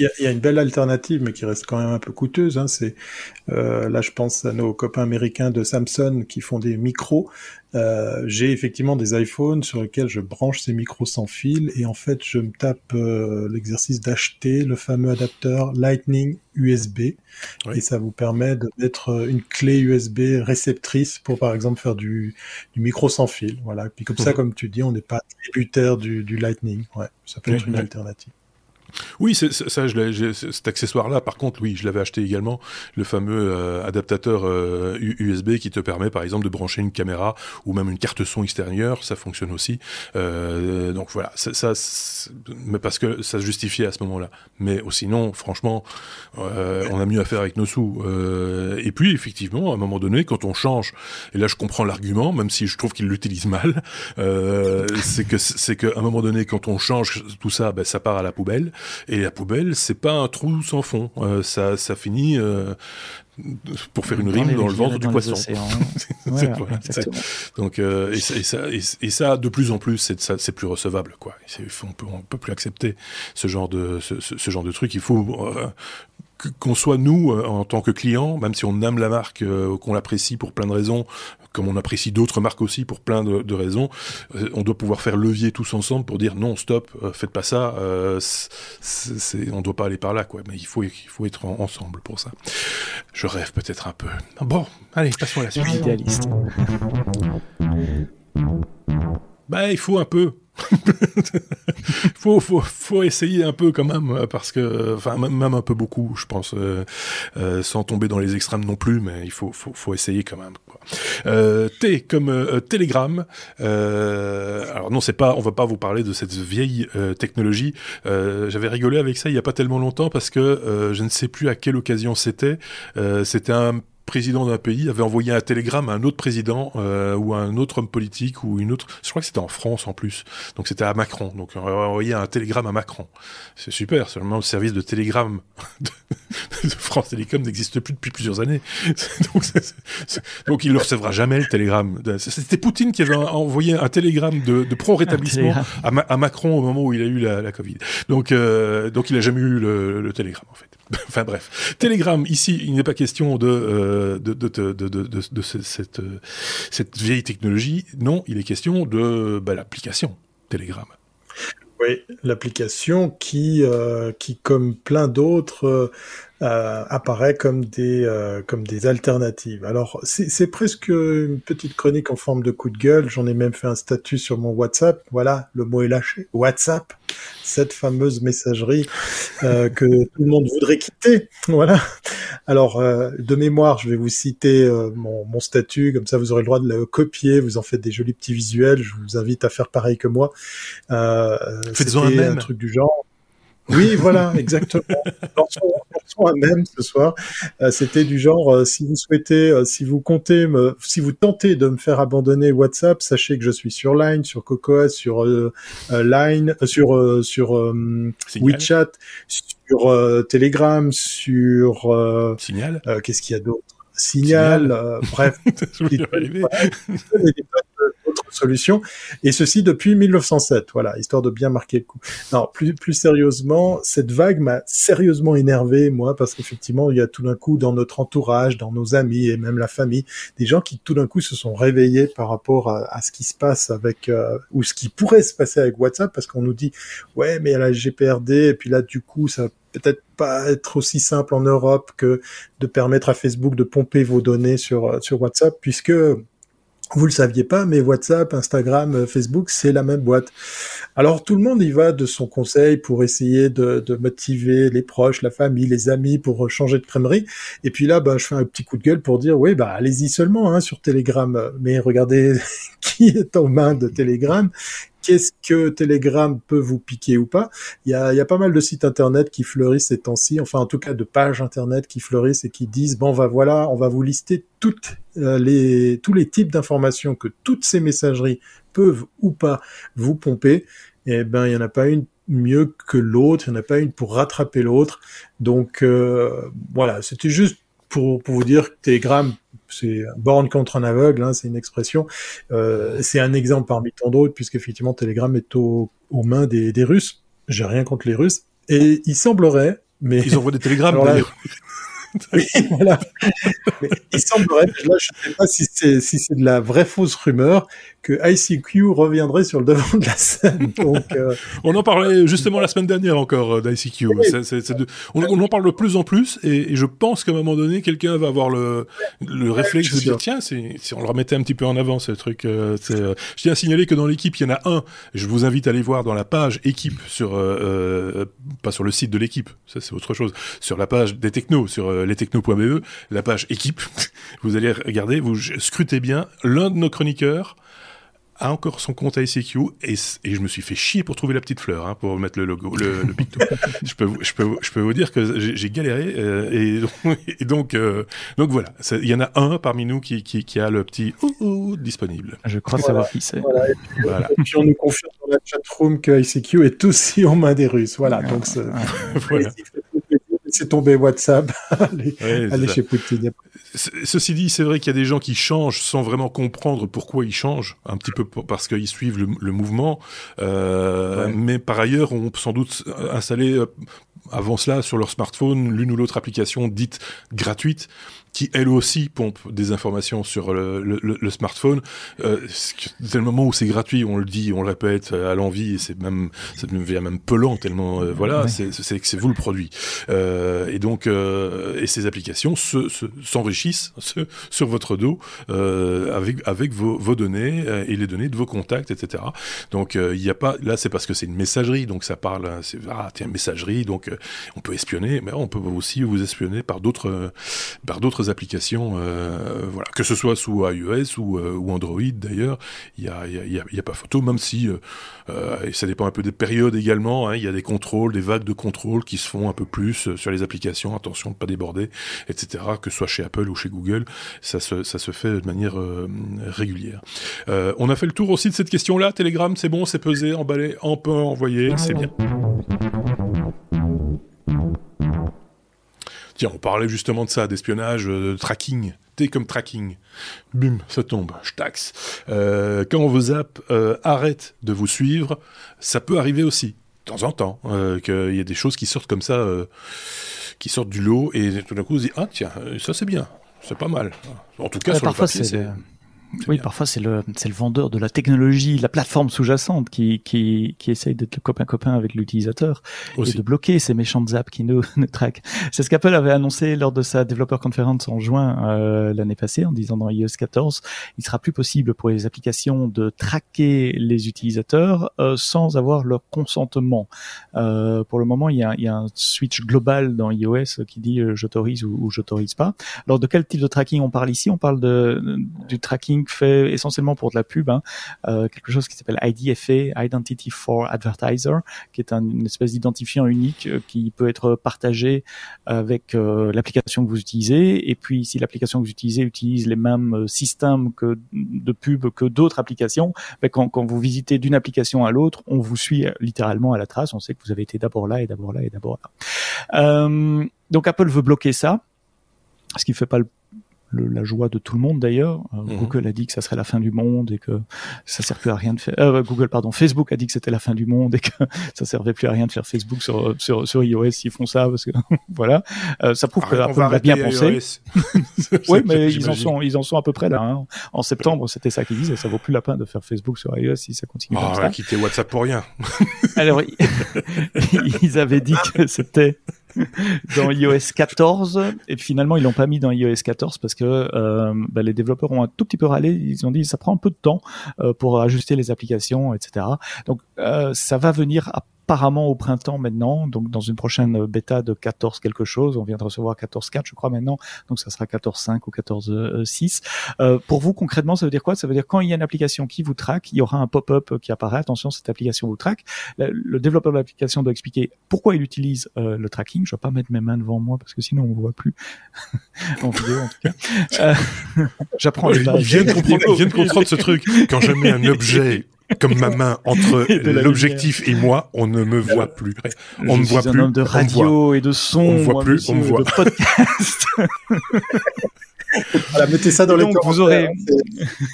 y, y, a, une belle alternative, mais qui reste quand même un peu coûteuse. Hein. C'est euh, là, je pense à nos copains américains de Samsung qui font des micros. Euh, J'ai effectivement des iPhones sur lesquels je branche ces micros sans fil et en fait, je me tape euh, l'exercice d'acheter le fameux adapteur Lightning USB oui. et ça vous permet d'être une clé USB réceptrice pour par exemple faire du, du micro sans fil. Voilà. Puis comme ça, comme tu dis, on n'est pas tributaire du, du Lightning. Ouais, ça peut être une alternative. Oui, c'est, ça, je cet accessoire-là, par contre, oui, je l'avais acheté également, le fameux euh, adaptateur euh, USB qui te permet, par exemple, de brancher une caméra ou même une carte son extérieure, ça fonctionne aussi. Euh, donc voilà, ça, mais parce que ça se justifiait à ce moment-là. Mais sinon, franchement, euh, on a mieux à faire avec nos sous. Euh, et puis effectivement, à un moment donné, quand on change, et là je comprends l'argument, même si je trouve qu'il l'utilise mal, c'est que c'est qu'à un moment donné, quand on change tout ça, ben, ça part à la poubelle, et la poubelle, c'est pas un trou sans fond, ça ça finit pour faire une rime dans le ventre du poisson. donc euh, et, ça, et, ça, de plus en plus, c'est plus recevable quoi. On peut on peut plus accepter ce genre de ce, genre de truc. Il faut euh, qu'on soit nous euh, en tant que client, même si on aime la marque, qu'on l'apprécie pour plein de raisons, comme on apprécie d'autres marques aussi pour plein de, raisons, euh, on doit pouvoir faire levier tous ensemble pour dire non, stop, euh, faites pas ça, euh, on doit pas aller par là, quoi. Mais il faut, il faut être ensemble pour ça. Je rêve peut-être un peu. Bon, allez, passons à la suite. Idéaliste. Bah, il faut un peu. faut, faut, faut essayer un peu quand même, parce que, enfin, même un peu beaucoup, je pense, euh, sans tomber dans les extrêmes non plus, mais il faut, faut, faut essayer quand même. Euh, T comme euh, Telegram. Euh, alors non, c'est pas, on va pas vous parler de cette vieille technologie. J'avais rigolé avec ça il y a pas tellement longtemps parce que je ne sais plus à quelle occasion c'était. c'était un président d'un pays avait envoyé un télégramme à un autre président euh, ou à un autre homme politique ou une autre. Je crois que c'était en France en plus. Donc c'était à Macron. Donc on a envoyé un télégramme à Macron. C'est super. Seulement le service de télégramme de, France Télécom n'existe plus depuis plusieurs années. donc, donc il ne recevra jamais le télégramme. C'était Poutine qui avait envoyé un télégramme de, de pro-rétablissement à, Macron au moment où il a eu la, la Covid. Donc euh, donc il a jamais eu le, le télégramme en fait. enfin bref. Telegram, ici, il n'est pas question de, euh, de, cette, vieille technologie. Non, il est question de bah, l'application Telegram. Oui, l'application qui, euh, qui, comme plein d'autres, euh, apparaît comme des euh, comme des alternatives. Alors c'est presque une petite chronique en forme de coup de gueule. J'en ai même fait un statut sur mon WhatsApp. Voilà, le mot est lâché. WhatsApp, cette fameuse messagerie euh, que tout le monde voudrait quitter. Voilà. Alors de mémoire, je vais vous citer mon, mon statut, comme ça vous aurez le droit de le copier. Vous en faites des jolis petits visuels. Je vous invite à faire pareil que moi. Faites-en un. Un truc du genre. Oui, voilà, exactement. Lançons un même ce soir. Euh, c'était du genre, euh, si vous souhaitez, euh, si vous comptez, me, si vous tentez de me faire abandonner WhatsApp, sachez que je suis sur Line, sur Cocoa, sur Line, sur sur WeChat, sur Telegram, sur Signal. Qu'est-ce qu'il y a d'autre? Signal, bref. solution. Et ceci depuis 1907. Voilà, histoire de bien marquer le coup. Non, plus, plus sérieusement, cette vague m'a sérieusement énervé, moi, parce qu'effectivement, il y a tout d'un coup dans notre entourage, dans nos amis et même la famille, des gens qui tout d'un coup se sont réveillés par rapport à, ce qui se passe avec, euh, ou ce qui pourrait se passer avec WhatsApp, parce qu'on nous dit, ouais, mais a la GPRD, et puis là, du coup, ça peut-être pas être aussi simple en Europe que de permettre à Facebook de pomper vos données sur sur WhatsApp puisque vous le saviez pas, mais WhatsApp, Instagram, euh, Facebook, c'est la même boîte. Alors tout le monde y va de son conseil pour essayer de, motiver les proches, la famille, les amis pour changer de crèmerie. Et puis là, bah, je fais un petit coup de gueule pour dire, oui, bah allez-y seulement hein, sur Telegram. Mais regardez qui est aux mains de Telegram qu'est-ce que Telegram peut vous piquer ou pas. Il y a, pas mal de sites internet qui fleurissent ces temps-ci, enfin en tout cas de pages internet qui fleurissent et qui disent bon va voilà, on va vous lister toutes euh, les tous les types d'informations que toutes ces messageries peuvent ou pas vous pomper. Et eh ben il y en a pas une mieux que l'autre, il n'y en a pas une pour rattraper l'autre. Donc euh, voilà, c'était juste pour, pour vous dire que Telegram c'est borne contre un aveugle, hein, c'est une expression. Euh, c'est un exemple parmi tant d'autres, puisqu'effectivement Telegram est aux mains des, des Russes. J'ai rien contre les Russes. Et il semblerait, mais ils envoient des télégrammes. oui, voilà. Mais il semblerait, là je ne sais pas si c'est si c'est de la vraie fausse rumeur, que ICQ reviendrait sur le devant de la scène. Donc, euh, on en parlait justement la semaine dernière encore euh, d'ICQ. On, on, en parle de plus en plus et, je pense qu'à un moment donné, quelqu'un va avoir le, le réflexe de dire tiens, si on le remettait un petit peu en avant ce truc. Euh, je tiens à signaler que dans l'équipe, il y en a un. Je vous invite à aller voir dans la page équipe sur pas sur le site de l'équipe, ça c'est autre chose. Sur la page des technos, sur lestechnos.be, la page équipe. vous allez regarder, vous scrutez bien l'un de nos chroniqueurs a encore son compte ICQ et, et je me suis fait chier pour trouver la petite fleur, hein, pour mettre le logo, le, le picto. je peux, je peux, je peux vous dire que j'ai galéré euh, et, donc, euh, donc voilà. Il y en a un parmi nous qui, qui, qui a le petit ouh, disponible. Je crois savoir qui c'est. Voilà. Et, puis, on nous confirme dans la chatroom que ICQ est aussi en main des Russes. Voilà. Donc, c'est tombé WhatsApp, allez, chez Poutine. Ceci dit, c'est vrai qu'il y a des gens qui changent sans vraiment comprendre pourquoi ils changent, un petit peu parce qu'ils suivent le, mouvement, euh, mais par ailleurs ont sans doute installé euh, avant cela sur leur smartphone l'une ou l'autre application dite gratuite qui elle aussi pompe des informations sur le, le, le smartphone. Euh, c'est le moment où c'est gratuit, on le dit, on le répète à l'envie, et c'est même, ça devient même pelant tellement, euh, voilà, c'est c'est vous le produit. Euh, et donc, euh, et ces applications s'enrichissent se, sur votre dos euh, avec avec vos, vos données et les données de vos contacts, etc. Donc, il n'y a pas, là, c'est parce que c'est une messagerie, donc ça parle, c'est ah tiens messagerie, donc on peut espionner, mais on peut aussi vous espionner par d'autres par d'autres applications, euh, voilà, que ce soit sous iOS ou, euh, ou Android d'ailleurs, il n'y a, y a, y a, pas photo, même si, euh, et ça dépend un peu des périodes également, hein, il y a des contrôles, des vagues de contrôle qui se font un peu plus sur les applications, attention de pas déborder, etc., que ce soit chez Apple ou chez Google, ça se, ça se fait de manière régulière. on a fait le tour aussi de cette question-là, Telegram, c'est bon, c'est pesé, emballé, on peut envoyer, c'est bien. Tiens, on parlait justement de ça, d'espionnage, euh, de tracking. T comme tracking. Bim, ça tombe, je taxe. Euh, quand vos apps euh, arrêtent de vous suivre, ça peut arriver aussi, de temps en temps, qu'il y a des choses qui sortent comme ça, qui sortent du lot, et tout d'un coup, vous dites, ah tiens, ça c'est bien, c'est pas mal. En tout cas, sur le papier, c'est... Oui, parfois c'est le c'est le vendeur de la technologie, la plateforme sous-jacente qui qui qui essaye d'être copain copain avec l'utilisateur et de bloquer ces méchantes apps qui nous, nous traquent. C'est ce qu'Apple avait annoncé lors de sa développeur conférence en juin euh, l'année passée en disant dans iOS 14, il sera plus possible pour les applications de traquer les utilisateurs euh, sans avoir leur consentement. Euh, pour le moment, il y a il y a un switch global dans iOS qui dit euh, j'autorise ou, ou j'autorise pas. Alors de quel type de tracking on parle ici? On parle de du tracking fait essentiellement pour de la pub, hein, euh, quelque chose qui s'appelle IDFA, Identity for Advertiser, qui est un, une espèce d'identifiant unique euh, qui peut être partagé avec euh, l'application que vous utilisez. Et puis, si l'application que vous utilisez utilise les mêmes systèmes de pub que d'autres applications, ben, quand, quand vous visitez d'une application à l'autre, on vous suit littéralement à la trace. On sait que vous avez été d'abord là et d'abord là et d'abord là. donc Apple veut bloquer ça ce qui fait pas le la joie de tout le monde d'ailleurs. Euh, mhm. Google a dit que ça serait la fin du monde et que ça sert plus à rien de faire. Euh, Google, pardon, Facebook a dit que c'était la fin du monde et que ça servait plus à rien de faire Facebook sur sur, sur iOS s'ils font ça parce que voilà, euh, ça prouve que Apple l'a bien pensé. oui, mais ils en sont ils en sont à peu près là. Hein. En septembre, c'était ça qu'ils disaient. Ça vaut plus la peine de faire Facebook sur iOS si ça continue oh, comme ça. quitter WhatsApp pour rien. Alors ils avaient dit que c'était dans iOS 14 et finalement ils l'ont pas mis dans iOS 14 parce que euh, bah, les développeurs ont un tout petit peu râlé. Ils ont dit ça prend un peu de temps euh, pour ajuster les applications etc donc euh, ça va venir à apparemment au printemps maintenant, donc dans une prochaine bêta de 14 quelque chose. On vient de recevoir 14.4 je crois maintenant, donc ça sera 14.5 ou 14.6. Euh, pour vous concrètement, ça veut dire quoi? Ça veut dire quand il y a une application qui vous traque, il y aura un pop-up qui apparaît. Attention, cette application vous traque. Le, développeur de l'application doit expliquer pourquoi il utilise euh, le tracking. Je vais pas mettre mes mains devant moi parce que sinon on voit plus en vidéo en tout cas. Euh, J'apprends. les il vient de comprendre ce truc. Quand je mets un objet comme ma main entre l'objectif et moi, on ne me voit plus. On ne voit plus. De radio et de son. On voit plus, on me voit. Voilà, mettez ça dans les commentaires. Vous aurez,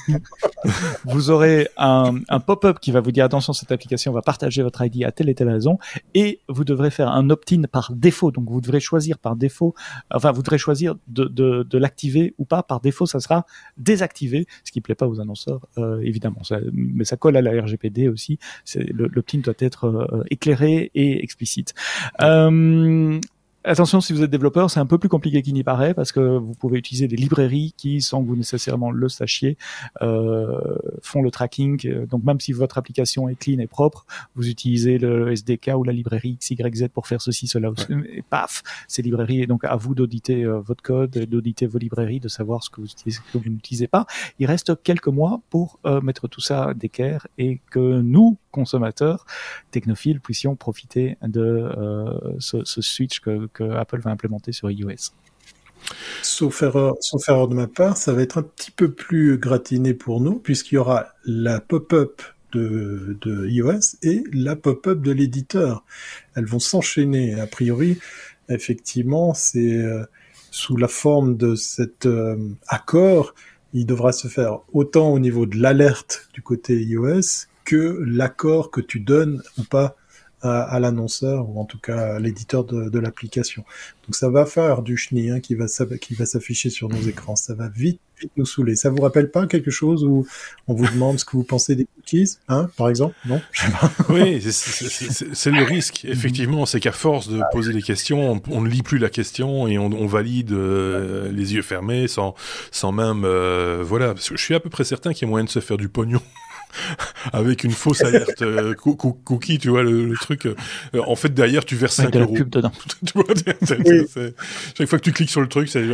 vous aurez un, un pop-up qui va vous dire attention, cette application va partager votre ID à telle et telle raison, et vous devrez faire un opt-in par défaut. Donc vous devrez choisir par défaut, enfin vous devrez choisir de, de, de l'activer ou pas. Par défaut, ça sera désactivé, ce qui plaît pas aux annonceurs, euh, évidemment. Ça, mais ça colle à la RGPD aussi. L'opt-in doit être euh, éclairé et explicite. Euh, attention, si vous êtes développeur, c'est un peu plus compliqué qu'il n'y paraît parce que vous pouvez utiliser des librairies qui, sans que vous nécessairement le sachiez, euh, font le tracking. Donc même si votre application est clean et propre, vous utilisez le SDK ou la librairie XYZ pour faire ceci, cela, et paf, ces librairies. Et donc à vous d'auditer euh, votre code, d'auditer vos librairies, de savoir ce que vous utilisez, ce que vous n'utilisez pas. Il reste quelques mois pour euh, mettre tout ça d'équerre et que nous, consommateurs, technophiles, puissions profiter de euh, ce, ce, switch que, Apple va implémenter sur iOS. Sauf erreur, sauf erreur de ma part, ça va être un petit peu plus gratiné pour nous, puisqu'il y aura la pop-up de, de, iOS et la pop-up de l'éditeur. Elles vont s'enchaîner. A priori, effectivement, c'est euh, sous la forme de cet euh, accord, il devra se faire autant au niveau de l'alerte du côté iOS que l'accord que tu donnes ou pas à, l'annonceur ou en tout cas à l'éditeur de, l'application. Donc ça va faire du chenille hein, qui va s'afficher sur nos écrans. Ça va vite vite nous saouler. Ça vous rappelle pas quelque chose où on vous demande ce que vous pensez des cookies, hein, par exemple? Non, Oui, c'est le risque. Effectivement, c'est qu'à force de poser des questions, on, ne lit plus la question et on, valide euh, les yeux fermés sans sans même euh, voilà. Parce que je suis à peu près certain qu'il y a moyen de se faire du pognon avec une fausse alerte euh, cookie, tu vois, le, truc. Euh, en fait, derrière, tu verses 5 euros. tu vois, chaque fois que tu cliques sur le truc, c'est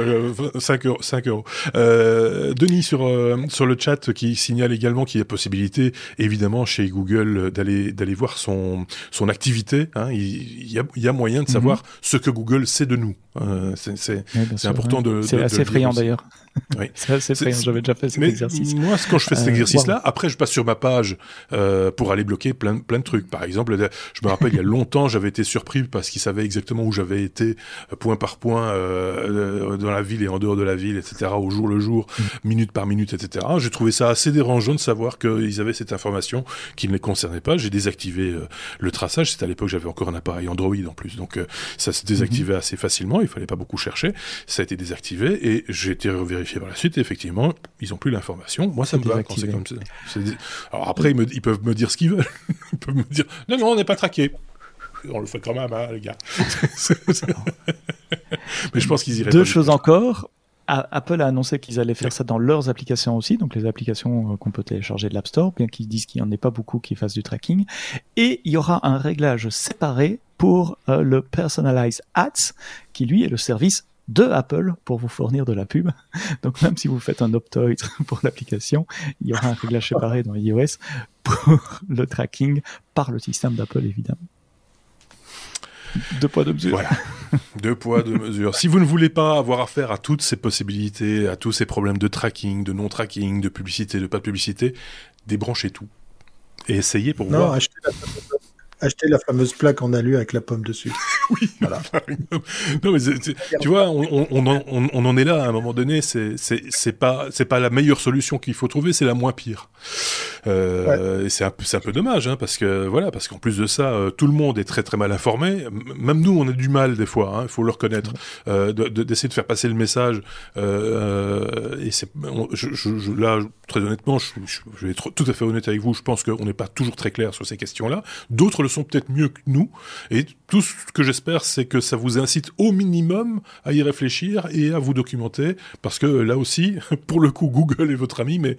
5 euh, euros. 5 euros. Denis, sur, sur le chat, qui signale également qu'il y a possibilité, évidemment, chez Google, d'aller d'aller voir son, son activité. Hein. Il, y a, il y a moyen de mhm. savoir ce que Google sait de nous. c'est important de. C'est assez effrayant d'ailleurs. Oui. c'est assez effrayant. J'avais déjà fait cet exercice. Moi, quand je fais cet exercice-là, après, je passe sur ma page euh, pour aller bloquer plein, plein de trucs. Par exemple, je me rappelle, il y a longtemps, j'avais été surpris parce qu'il savait exactement où j'avais été, euh, point par point, euh, dans la ville et en dehors de la ville, etc., au jour le jour, mm. minute par minute, etc. J'ai trouvé ça assez dérangeant de savoir qu'ils avaient cette information qui ne les concernait pas. J'ai désactivé le traçage. C'était à l'époque, j'avais encore un appareil Android en plus. Donc, ça s'est désactivé mm-hmm. assez facilement. Il fallait pas beaucoup chercher. Ça a été désactivé et j'ai été revérifié par la suite. Et effectivement, ils ont plus l'information. Moi, ça me va quand c'est comme ça. Alors après, ils, peuvent me dire ce qu'ils veulent. ils peuvent me dire non, non, on n'est pas traqué. On le fait quand même, hein, les gars. Mais je pense qu'ils iraient. Deux choses encore. Apple a annoncé qu'ils allaient faire ça dans leurs applications aussi, donc les applications euh, qu'on peut télécharger de l'App Store, bien qu'ils disent qu'il n'y en ait pas beaucoup qui fassent du tracking. Et il y aura un réglage séparé pour euh, le Personalized Ads, qui lui est le service de Apple pour vous fournir de la pub. Donc même si vous faites un Optoid pour l'application, il y aura un réglage séparé dans iOS pour le tracking par le système d'Apple évidemment. Deux poids, deux mesures. Voilà. deux poids, deux mesures. Si vous ne voulez pas avoir affaire à toutes ces possibilités, à tous ces problèmes de tracking, de non-tracking, de publicité, de pas de publicité, débranchez tout. Et essayez pour non, voir. Achetez la acheter la fameuse plaque en alu avec la pomme dessus. oui, voilà. non, mais tu vois, on, on, on, on, en est là à un moment donné. C'est pas c'est pas la meilleure solution qu'il faut trouver, c'est la moins pire. Euh, C'est un, un peu dommage, hein, parce que voilà, parce qu'en plus de ça, euh, tout le monde est très très mal informé. Même nous, on a du mal des fois. Il hein, faut le reconnaître, euh, d'essayer de, faire passer le message. Euh, et c'est je, je, là, très honnêtement, je, je, vais être tout à fait honnête avec vous. Je pense qu'on n'est pas toujours très clair sur ces questions-là. D'autres le sont peut-être mieux que nous. Et tout ce que j'espère, c'est que ça vous incite au minimum à y réfléchir et à vous documenter, parce que là aussi, pour le coup, Google est votre ami, mais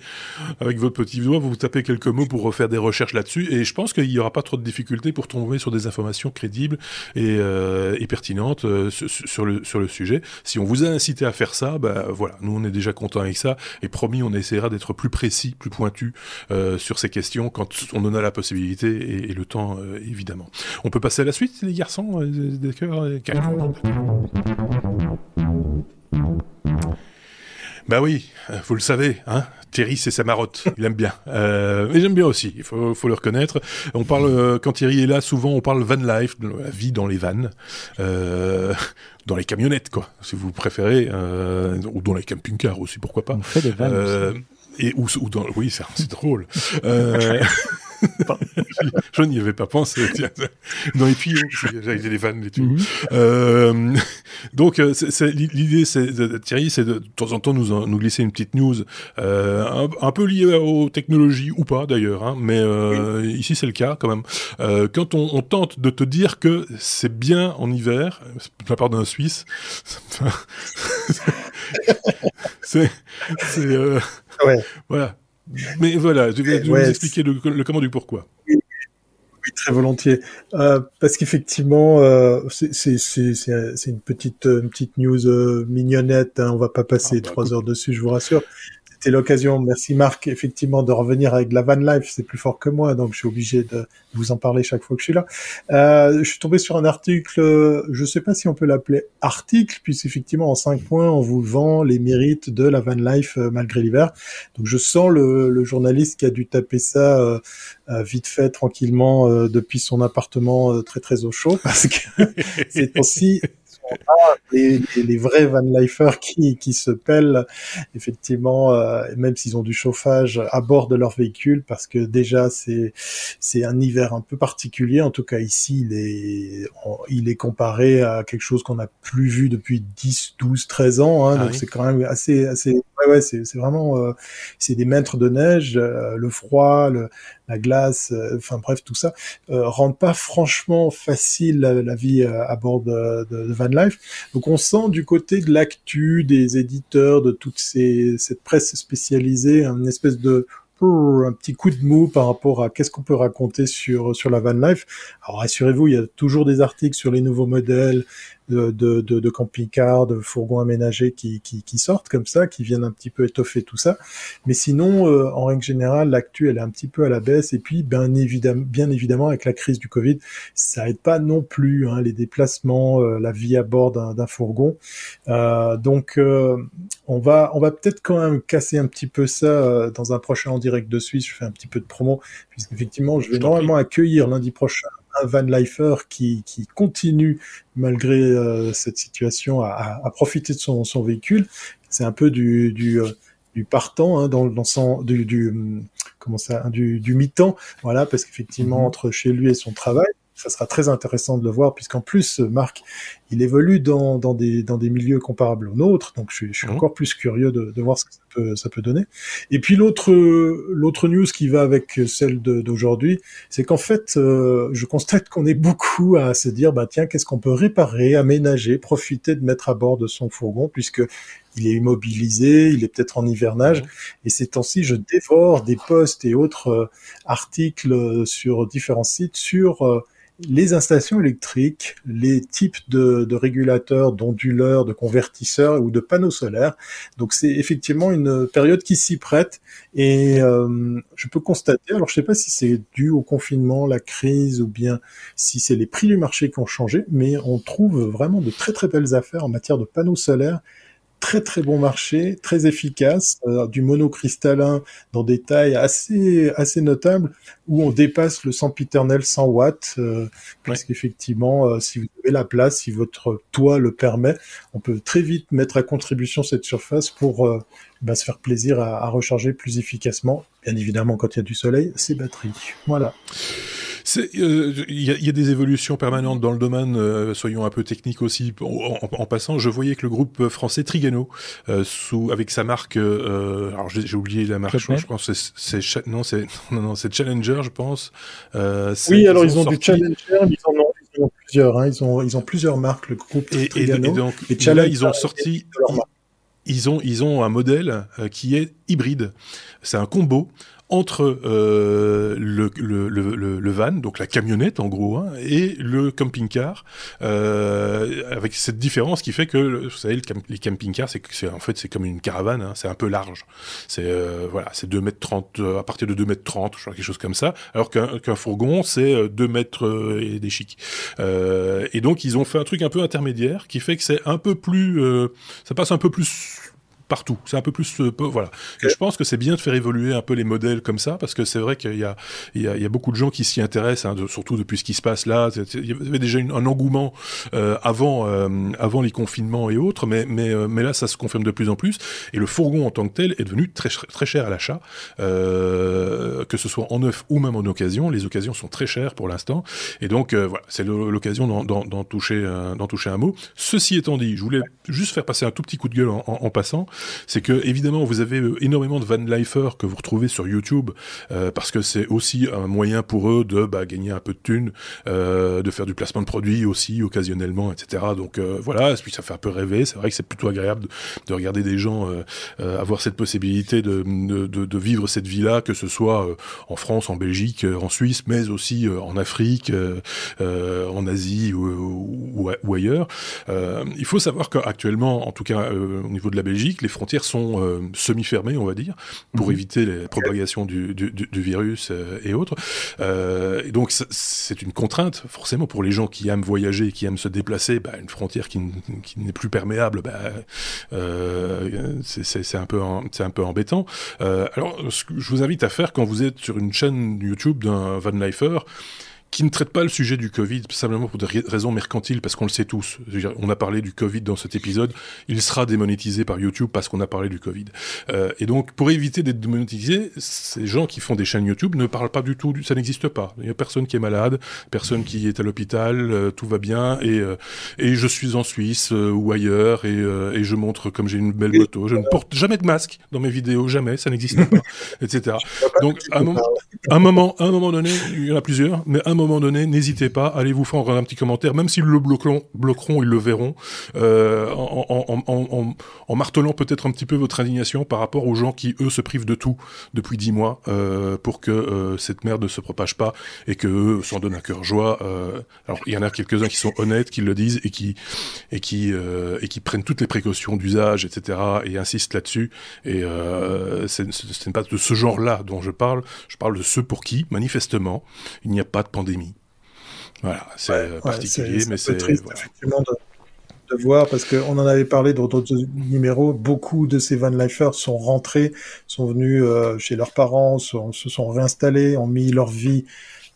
avec votre petit doigt, vous tapez quelques mots pour refaire des recherches là-dessus, et je pense qu'il n'y aura pas trop de difficultés pour tomber sur des informations crédibles et, euh, pertinentes euh, sur, le, sujet. Si on vous a incité à faire ça, bah voilà, nous on est déjà content avec ça, et promis, on essaiera d'être plus précis, plus pointu euh, sur ces questions quand on en a la possibilité et le temps évidemment. On peut passer à la suite, les garçons euh, Bah oui, vous le savez, hein Thierry, c'est sa marotte. Il aime bien. Euh, mais j'aime bien aussi. Il faut, le reconnaître. On parle euh, quand Thierry est là, souvent on parle van life, de la vie dans les vannes, dans les camionnettes, quoi, si vous préférez, ou dans les camping-cars aussi, pourquoi pas. On fait des vannes. Et ou, dans, oui, c'est drôle. je n'y avais pas pensé. Dans les tuyaux, j'avais les vannes, les tuyaux. Mhm. euh, donc, euh, l'idée, Thierry, c'est de, de, temps en temps nous, nous glisser une petite news euh, un, peu liée aux technologies ou pas d'ailleurs, hein, mais euh, ici c'est le cas quand même. Quand on, on, tente de te dire que c'est bien en hiver, de la part d'un Suisse, c'est, ouais. voilà. Mais voilà, je vais, vous expliquer le, le, comment du pourquoi. Oui, très volontiers. Euh, parce qu'effectivement, euh, c'est une petite, une petite news euh, mignonnette. Hein, on va pas passer ah, bah, trois heures dessus, je vous rassure c'est l'occasion, merci Marc, effectivement, de revenir avec la van life. C'est plus fort que moi, donc je suis obligé de vous en parler chaque fois que je suis là. Euh, je suis tombé sur un article, je ne sais pas si on peut l'appeler article, puisque effectivement, en cinq points, on vous vend les mérites de la van life euh, malgré l'hiver. Donc je sens le, le, journaliste qui a dû taper ça euh, euh vite fait, tranquillement, euh, depuis son appartement très très au chaud, parce que c'est aussi les, les, vrais van lifers qui, qui se pèlent effectivement, euh, même s'ils ont du chauffage à bord de leur véhicule, parce que déjà c'est c'est un hiver un peu particulier. En tout cas ici, il est il est comparé à quelque chose qu'on n'a plus vu depuis 10, 12, 13 ans. Hein, ah donc c'est quand même assez assez ouais ouais c'est c'est vraiment euh, c'est des maîtres de neige, euh, le froid, le, la glace, euh, enfin bref, tout ça, euh, rend pas franchement facile la, vie euh, à bord de, de, Van Life. Donc on sent du côté de l'actu, des éditeurs, de toute cette presse spécialisée, une espèce de un petit coup de mou par rapport à qu'est-ce qu'on peut raconter sur sur la van life. Alors rassurez-vous, il y a toujours des articles sur les nouveaux modèles, de, de, de, de camping-cars, de fourgons aménagés qui, qui, qui, sortent comme ça, qui viennent un petit peu étoffer tout ça. Mais sinon, euh, en règle générale, l'actu, elle est un petit peu à la baisse. Et puis, bien évidemment, bien évidemment avec la crise du Covid, ça aide pas non plus hein, les déplacements, euh, la vie à bord d'un fourgon. Euh, donc, euh, on va, on va peut-être quand même casser un petit peu ça dans un prochain en direct de Suisse. Je fais un petit peu de promo, puisqu'effectivement, je vais normalement accueillir lundi prochain un van lifer qui, qui continue malgré euh, cette situation à, à, profiter de son, son véhicule. C'est un peu du, du, euh, du partant hein, dans, dans son, du, du comment ça, du, du mi-temps, voilà, parce qu'effectivement mm-hmm. entre chez lui et son travail, ça sera très intéressant de le voir, puisqu'en plus, Marc, il évolue dans, dans, des, dans des milieux comparables aux nôtres, donc je, je suis mmh. encore plus curieux de, de, voir ce que ça peut, ça peut donner. Et puis l'autre l'autre news qui va avec celle d'aujourd'hui, c'est qu'en fait, euh, je constate qu'on est beaucoup à se dire, bah tiens, qu'est-ce qu'on peut réparer, aménager, profiter de mettre à bord de son fourgon, puisque il est immobilisé, il est peut-être en hivernage. Et ces temps-ci, je dévore des posts et autres euh, articles sur différents sites sur euh, les installations électriques, les types de, de régulateurs, d'onduleurs, de convertisseurs ou de panneaux solaires. Donc c'est effectivement une période qui s'y prête et euh, je peux constater, alors je ne sais pas si c'est dû au confinement, la crise ou bien si c'est les prix du marché qui ont changé, mais on trouve vraiment de très très belles affaires en matière de panneaux solaires très très bon marché, très efficace, euh, du monocristallin dans des tailles assez assez notables où on dépasse le sempiternel 100 watts euh, parce qu'effectivement euh, si vous avez la place, si votre toit le permet, on peut très vite mettre à contribution cette surface pour euh, bah, se faire plaisir à, à recharger plus efficacement. Bien évidemment quand il y a du soleil, c'est batterie. Voilà. Il euh, y, a, y, a, des évolutions permanentes dans le domaine, euh, soyons un peu techniques aussi. En, en, passant, je voyais que le groupe français Trigano, euh, sous avec sa marque, euh, alors j'ai oublié la marque, je, je pense c'est non c'est non non c'est Challenger, je pense. oui, alors ils ont, du Challenger, mais ils en ont, ils ont plusieurs. Hein, ils ont ils ont plusieurs marques, le groupe et, Trigano. Et, et donc et là, ils ont sorti. Ils ont, ils ont un modèle qui est hybride. C'est un combo entre euh, le, van, donc la camionnette en gros, hein, et le camping-car, euh, avec cette différence qui fait que, vous savez, les camping-cars, c'est en fait c'est comme une caravane, hein, c'est un peu large. C'est euh, voilà, c'est 2 mètres 30, euh, à partir de 2 mètres 30, quelque chose comme ça, alors qu'un fourgon, c'est 2 mètres et des chics. et donc ils ont fait un truc un peu intermédiaire qui fait que c'est un peu plus, ça passe un peu plus partout. C'est un peu plus voilà. Et je pense que c'est bien de faire évoluer un peu les modèles comme ça parce que c'est vrai qu'il y a il y a, il y a beaucoup de gens qui s'y intéressent, hein, surtout depuis ce qui se passe là. Il y avait déjà un engouement avant avant les confinements et autres, mais mais mais là ça se confirme de plus en plus. Et le fourgon en tant que tel est devenu très très cher à l'achat, que ce soit en neuf ou même en occasion. Les occasions sont très chères pour l'instant, et donc voilà, c'est l'occasion d'en toucher d'en toucher un mot. Ceci étant dit, je voulais juste faire passer un tout petit coup de gueule en, en, passant, c'est que évidemment vous avez euh, énormément de van lifers que vous retrouvez sur YouTube euh, parce que c'est aussi un moyen pour eux de bah, gagner un peu de thunes, euh, de faire du placement de produits aussi occasionnellement, etc. Donc voilà, puis ça fait un peu rêver. C'est vrai que c'est plutôt agréable de, de, regarder des gens avoir cette possibilité de, vivre cette vie-là, que ce soit en France, en Belgique, en Suisse, mais aussi en Afrique, en Asie ou ailleurs. il faut savoir qu'actuellement, en tout cas au niveau de la Belgique, les frontières sont euh, semi-fermées, on va dire, pour mhm. éviter les propagations du, du, du virus euh, et autres. Euh, et donc c'est une contrainte, forcément, pour les gens qui aiment voyager, qui aiment se déplacer, bah, une frontière qui, qui n'est plus perméable, bah, c'est un peu un peu embêtant. alors, ce que je vous invite à faire quand vous êtes sur une chaîne YouTube d'un van lifer, qui ne traite pas le sujet du Covid simplement pour des raisons mercantiles, parce qu'on le sait tous. on a parlé du Covid dans cet épisode, il sera démonétisé par YouTube parce qu'on a parlé du Covid. Euh, et donc, pour éviter d'être démonétisé, ces gens qui font des chaînes YouTube ne parlent pas du tout, ça n'existe pas. Il n'y a personne qui est malade, personne qui est à l'hôpital, euh, tout va bien, et, euh, et je suis en Suisse euh, ou ailleurs, et, et, je montre comme j'ai une belle moto. Je ne porte jamais de masque dans mes vidéos, jamais, ça n'existe pas, etc. Donc, à un moment, un moment, à un moment donné, il y en a plusieurs, mais à un moment moment donné, n'hésitez pas, allez vous faire un petit commentaire, même s'ils le bloqueront, ils le verront, euh, en, martelant peut-être un petit peu votre indignation par rapport aux gens qui, eux, se privent de tout depuis dix mois euh, pour que euh, cette merde ne se propage pas et que eux s'en donnent un cœur joie. alors, il y en a quelques-uns qui sont honnêtes, qui le disent et qui et qui et qui prennent toutes les précautions d'usage, etc. et insistent là-dessus. Et ce n'est pas de ce genre-là dont je parle. Je parle de ceux pour qui, manifestement, il n'y a pas de pandémie voilà, c'est particulier, mais c'est triste effectivement de, voir parce qu'on en avait parlé dans d'autres numéros. Beaucoup de ces van lifers sont rentrés, sont venus euh, chez leurs parents, se sont réinstallés, ont mis leur vie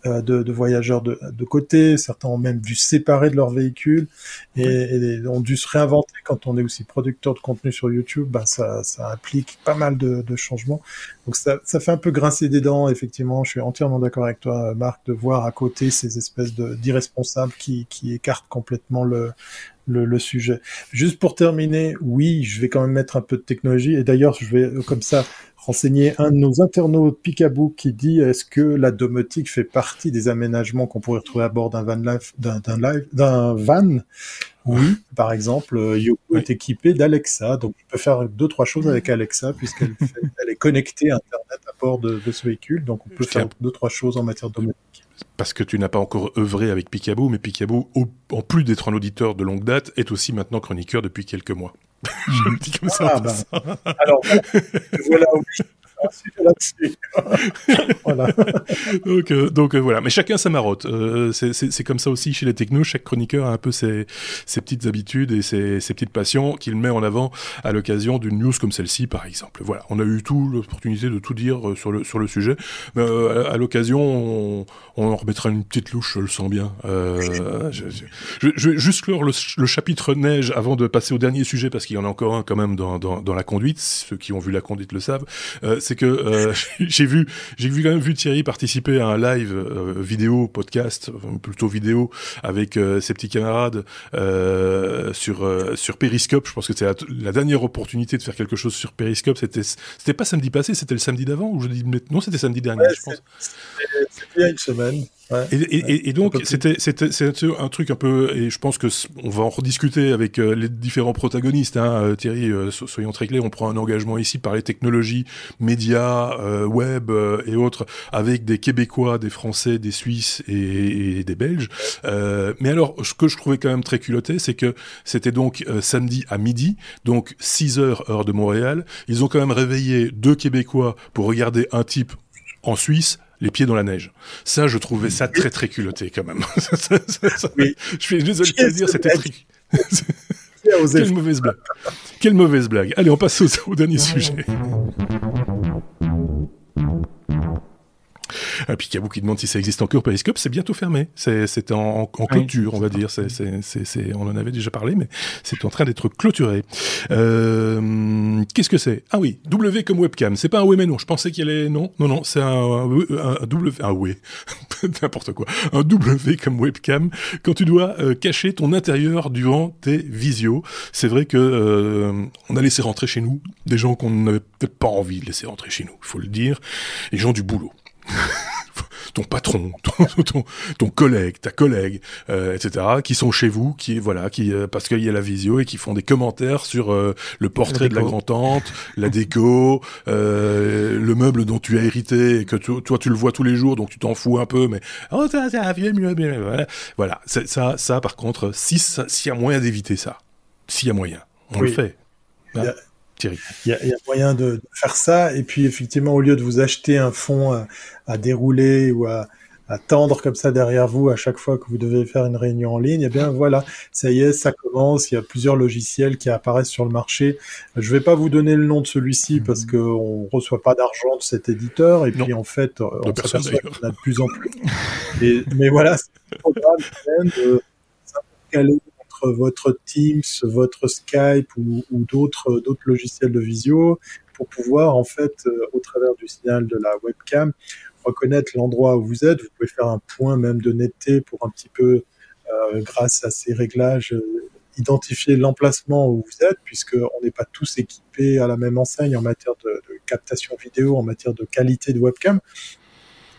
euh, de, voyageurs de, côté, certains ont même dû se séparer de leur véhicule et, ont dû se réinventer. Quand on est aussi producteur de contenu sur YouTube, bah ça, ça implique pas mal de, changements. Donc ça, ça fait un peu grincer des dents, effectivement. Je suis entièrement d'accord avec toi, Marc, de voir à côté ces espèces d'irresponsables qui, qui écartent complètement le, le, le, sujet. Juste pour terminer, oui, je vais quand même mettre un peu de technologie. Et d'ailleurs, je vais comme ça renseigner un de nos internautes Picaboo qui dit est-ce que la domotique fait partie des aménagements qu'on pourrait retrouver à bord d'un van live, d'un live, d'un van? Oui, par exemple, euh, Yoko est équipé d'Alexa, donc il peut faire deux trois choses avec Alexa puisqu'elle elle est connectée à Internet à bord de, de ce véhicule, donc on peut faire deux trois choses en matière de domotique. Parce que tu n'as pas encore œuvré avec Picaboo, mais Picaboo, en plus d'être un auditeur de longue date, est aussi maintenant chroniqueur depuis quelques mois. Je le dis comme ça. Ah, bah. Alors, voilà, voilà. Donc, euh, donc euh, voilà, mais chacun sa marotte. Euh, c'est comme ça aussi chez les technos. Chaque chroniqueur a un peu ses, ses petites habitudes et ses, ses petites passions qu'il met en avant à l'occasion d'une news comme celle-ci, par exemple. Voilà, on a eu tout l'opportunité de tout dire sur le sur le sujet. Mais à, l'occasion, on, on, en remettra une petite louche, je le sens bien. je, je, je, vais juste clore le, le, chapitre neige avant de passer au dernier sujet parce qu'il y en a encore un quand même dans, dans, dans la conduite. Ceux qui ont vu la conduite le savent c'est que euh, j'ai vu, j'ai vu quand même vu Thierry participer à un live euh, vidéo, podcast, plutôt vidéo, avec euh, ses petits camarades sur sur Periscope. Je pense que c'est la, dernière opportunité de faire quelque chose sur Periscope. C'était c'était pas samedi passé, c'était le samedi d'avant ou je dis non, c'était samedi dernier, je pense. Il y a une semaine. Et, et, donc c'était un truc un peu et je pense que on va en rediscuter avec euh, les différents protagonistes. Hein, euh, Thierry, euh, soyons très clairs, on prend un engagement ici par les technologies, médias, web et autres, avec des Québécois, des Français, des Suisses et, des Belges. mais alors, ce que je trouvais quand même très culotté, c'est que c'était donc samedi à midi, donc 6 heures heure de Montréal. Ils ont quand même réveillé deux Québécois pour regarder un type en Suisse les pieds dans la neige. Ça, je trouvais ça très très culotté quand même. Je suis désolé de te dire, c'était très... Quelle mauvaise blague. Quelle mauvaise blague. Allez, on passe au dernier sujet. Puis il y a beaucoup qui demandent si ça existe encore Periscope, c'est bientôt fermé. C'est en, en, clôture, on va dire. C'est c'est on en avait déjà parlé, mais c'est en train d'être clôturé. Euh, Qu'est-ce que c'est? Ah oui, W comme webcam. C'est pas un oui mais non. Je pensais qu'il y allait non, non non, c'est un, un, W, un oui, n'importe quoi. Un W comme webcam quand tu dois euh, cacher ton intérieur durant tes visios. C'est vrai que euh, on a laissé rentrer chez nous des gens qu'on n'avait peut-être pas envie de laisser rentrer chez nous. Il faut le dire, les gens du boulot. ton patron, ton, ton, collègue, ta collègue, euh, etc., qui sont chez vous, qui voilà, qui euh, parce qu'il y a la visio et qui font des commentaires sur euh, le portrait de la grand-tante, la déco, le meuble dont tu as hérité et que toi tu le vois tous les jours, donc tu t'en fous un peu, mais oh ça, ça mieux, mieux, voilà, voilà, ça, ça, par contre, si s'il y a moyen d'éviter ça, s'il y a moyen, on le fait. Il y, a, moyen de, faire ça. Et puis, effectivement, au lieu de vous acheter un fond à, dérouler ou à, tendre comme ça derrière vous à chaque fois que vous devez faire une réunion en ligne, eh bien voilà, ça y est, ça commence. Il y a plusieurs logiciels qui apparaissent sur le marché. Je vais pas vous donner le nom de celui-ci mhm. parce qu'on reçoit pas d'argent de cet éditeur. Et puis en fait, on en a de plus en plus. Et, mais voilà, c'est un programme de caler votre Teams, votre Skype ou, d'autres logiciels de visio pour pouvoir en fait euh, au travers du signal de la webcam reconnaître l'endroit où vous êtes. Vous pouvez faire un point même de netteté pour un petit peu euh, grâce à ces réglages euh, identifier l'emplacement où vous êtes puisqu'on n'est pas tous équipés à la même enseigne en matière de, de captation vidéo, en matière de qualité de webcam.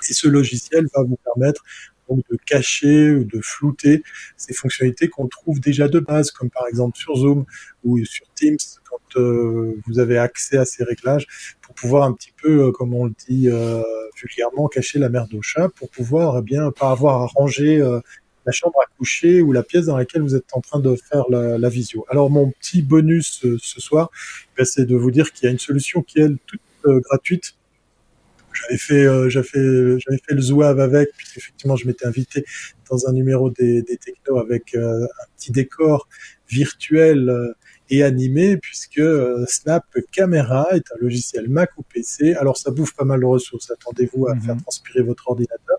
Et ce logiciel va vous permettre donc de cacher ou de flouter ces fonctionnalités qu'on trouve déjà de base, comme par exemple sur Zoom ou sur Teams, quand euh, vous avez accès à ces réglages, pour pouvoir un petit peu, euh, comme on le dit euh, vulgairement, cacher la merde au chat, pour pouvoir eh bien pas avoir à ranger la chambre à coucher ou la pièce dans laquelle vous êtes en train de faire la, la visio. Alors mon petit bonus ce soir, ben, c'est de vous dire qu'il y a une solution qui est toute gratuite j'avais fait, euh, j'avais fait, j'avais fait le zouave avec, puisqu'effectivement, je m'étais invité dans un numéro des, des technos avec euh, un petit décor virtuel euh, et animé, puisque Snap Camera est un logiciel Mac ou PC. Alors, ça bouffe pas mal de ressources. Attendez-vous à faire mhm. transpirer votre ordinateur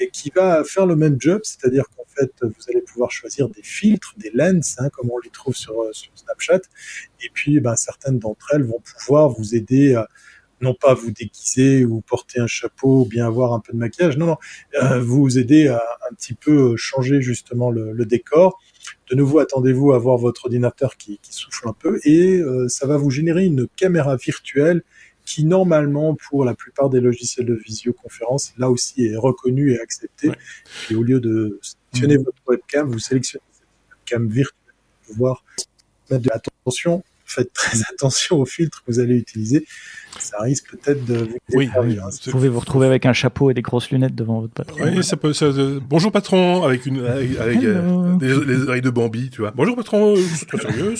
et qui va faire le même job, c'est-à-dire qu'en fait, vous allez pouvoir choisir des filtres, des lens, hein, comme on les trouve sur, sur Snapchat, et puis ben, certaines d'entre elles vont pouvoir vous aider à non pas vous déguiser ou porter un chapeau ou bien avoir un peu de maquillage, non, non, euh, vous aider à un petit peu changer justement le, décor. De nouveau, attendez-vous à voir votre ordinateur qui, souffle un peu et euh, ça va vous générer une caméra virtuelle qui normalement pour la plupart des logiciels de visioconférence là aussi est reconnue et acceptée. Et au lieu de sélectionner mmh. votre webcam, vous sélectionnez cette webcam virtuelle pour pouvoir mettre de l'attention faites très attention aux filtres que vous allez utiliser. Ça risque peut-être de vous oui, Vous pouvez vous retrouver avec un chapeau et des grosses lunettes devant votre patron. Oui, ça peut. Ça, bonjour patron, avec une avec, euh, les oreilles de Bambi, tu vois. Bonjour patron, c'est très sérieux.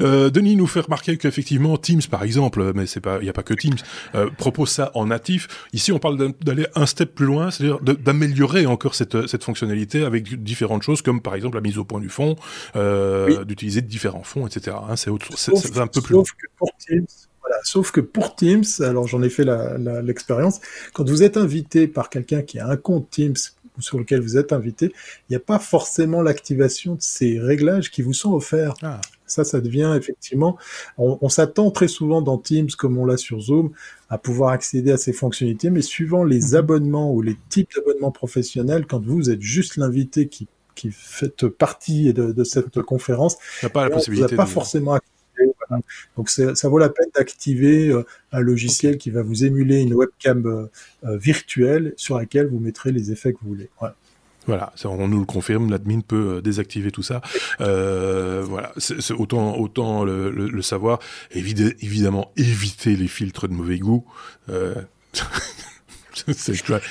Euh, Denis nous fait remarquer qu'effectivement Teams, par exemple, mais c'est pas, il y a pas que Teams, euh, propose ça en natif. Ici, on parle d'aller un step plus loin, c'est-à-dire d'améliorer encore cette cette fonctionnalité avec différentes choses, comme par exemple la mise au point du fond, euh, d'utiliser différents fonds, etc. Hein, c'est autre c'est un peu plus sauf que pour Teams, voilà, sauf que pour Teams, alors j'en ai fait l'expérience, quand vous êtes invité par quelqu'un qui a un compte Teams sur lequel vous êtes invité, il n'y a pas forcément l'activation de ces réglages qui vous sont offerts. Ah. Ça, ça devient effectivement, on, s'attend très souvent dans Teams, comme on l'a sur Zoom, à pouvoir accéder à ces fonctionnalités, mais suivant les mhm. abonnements ou les types d'abonnements professionnels, quand vous êtes juste l'invité qui qui fait partie de, cette conférence, pas la possibilité. Vous pas forcément donc ça vaut la peine d'activer euh, un logiciel qui va vous émuler une webcam euh, euh, virtuelle sur laquelle vous mettrez les effets que vous voulez. Voilà, on nous le confirme, l'admin peut désactiver tout ça. voilà, c'est autant autant le, savoir. évidemment, éviter les filtres de mauvais goût.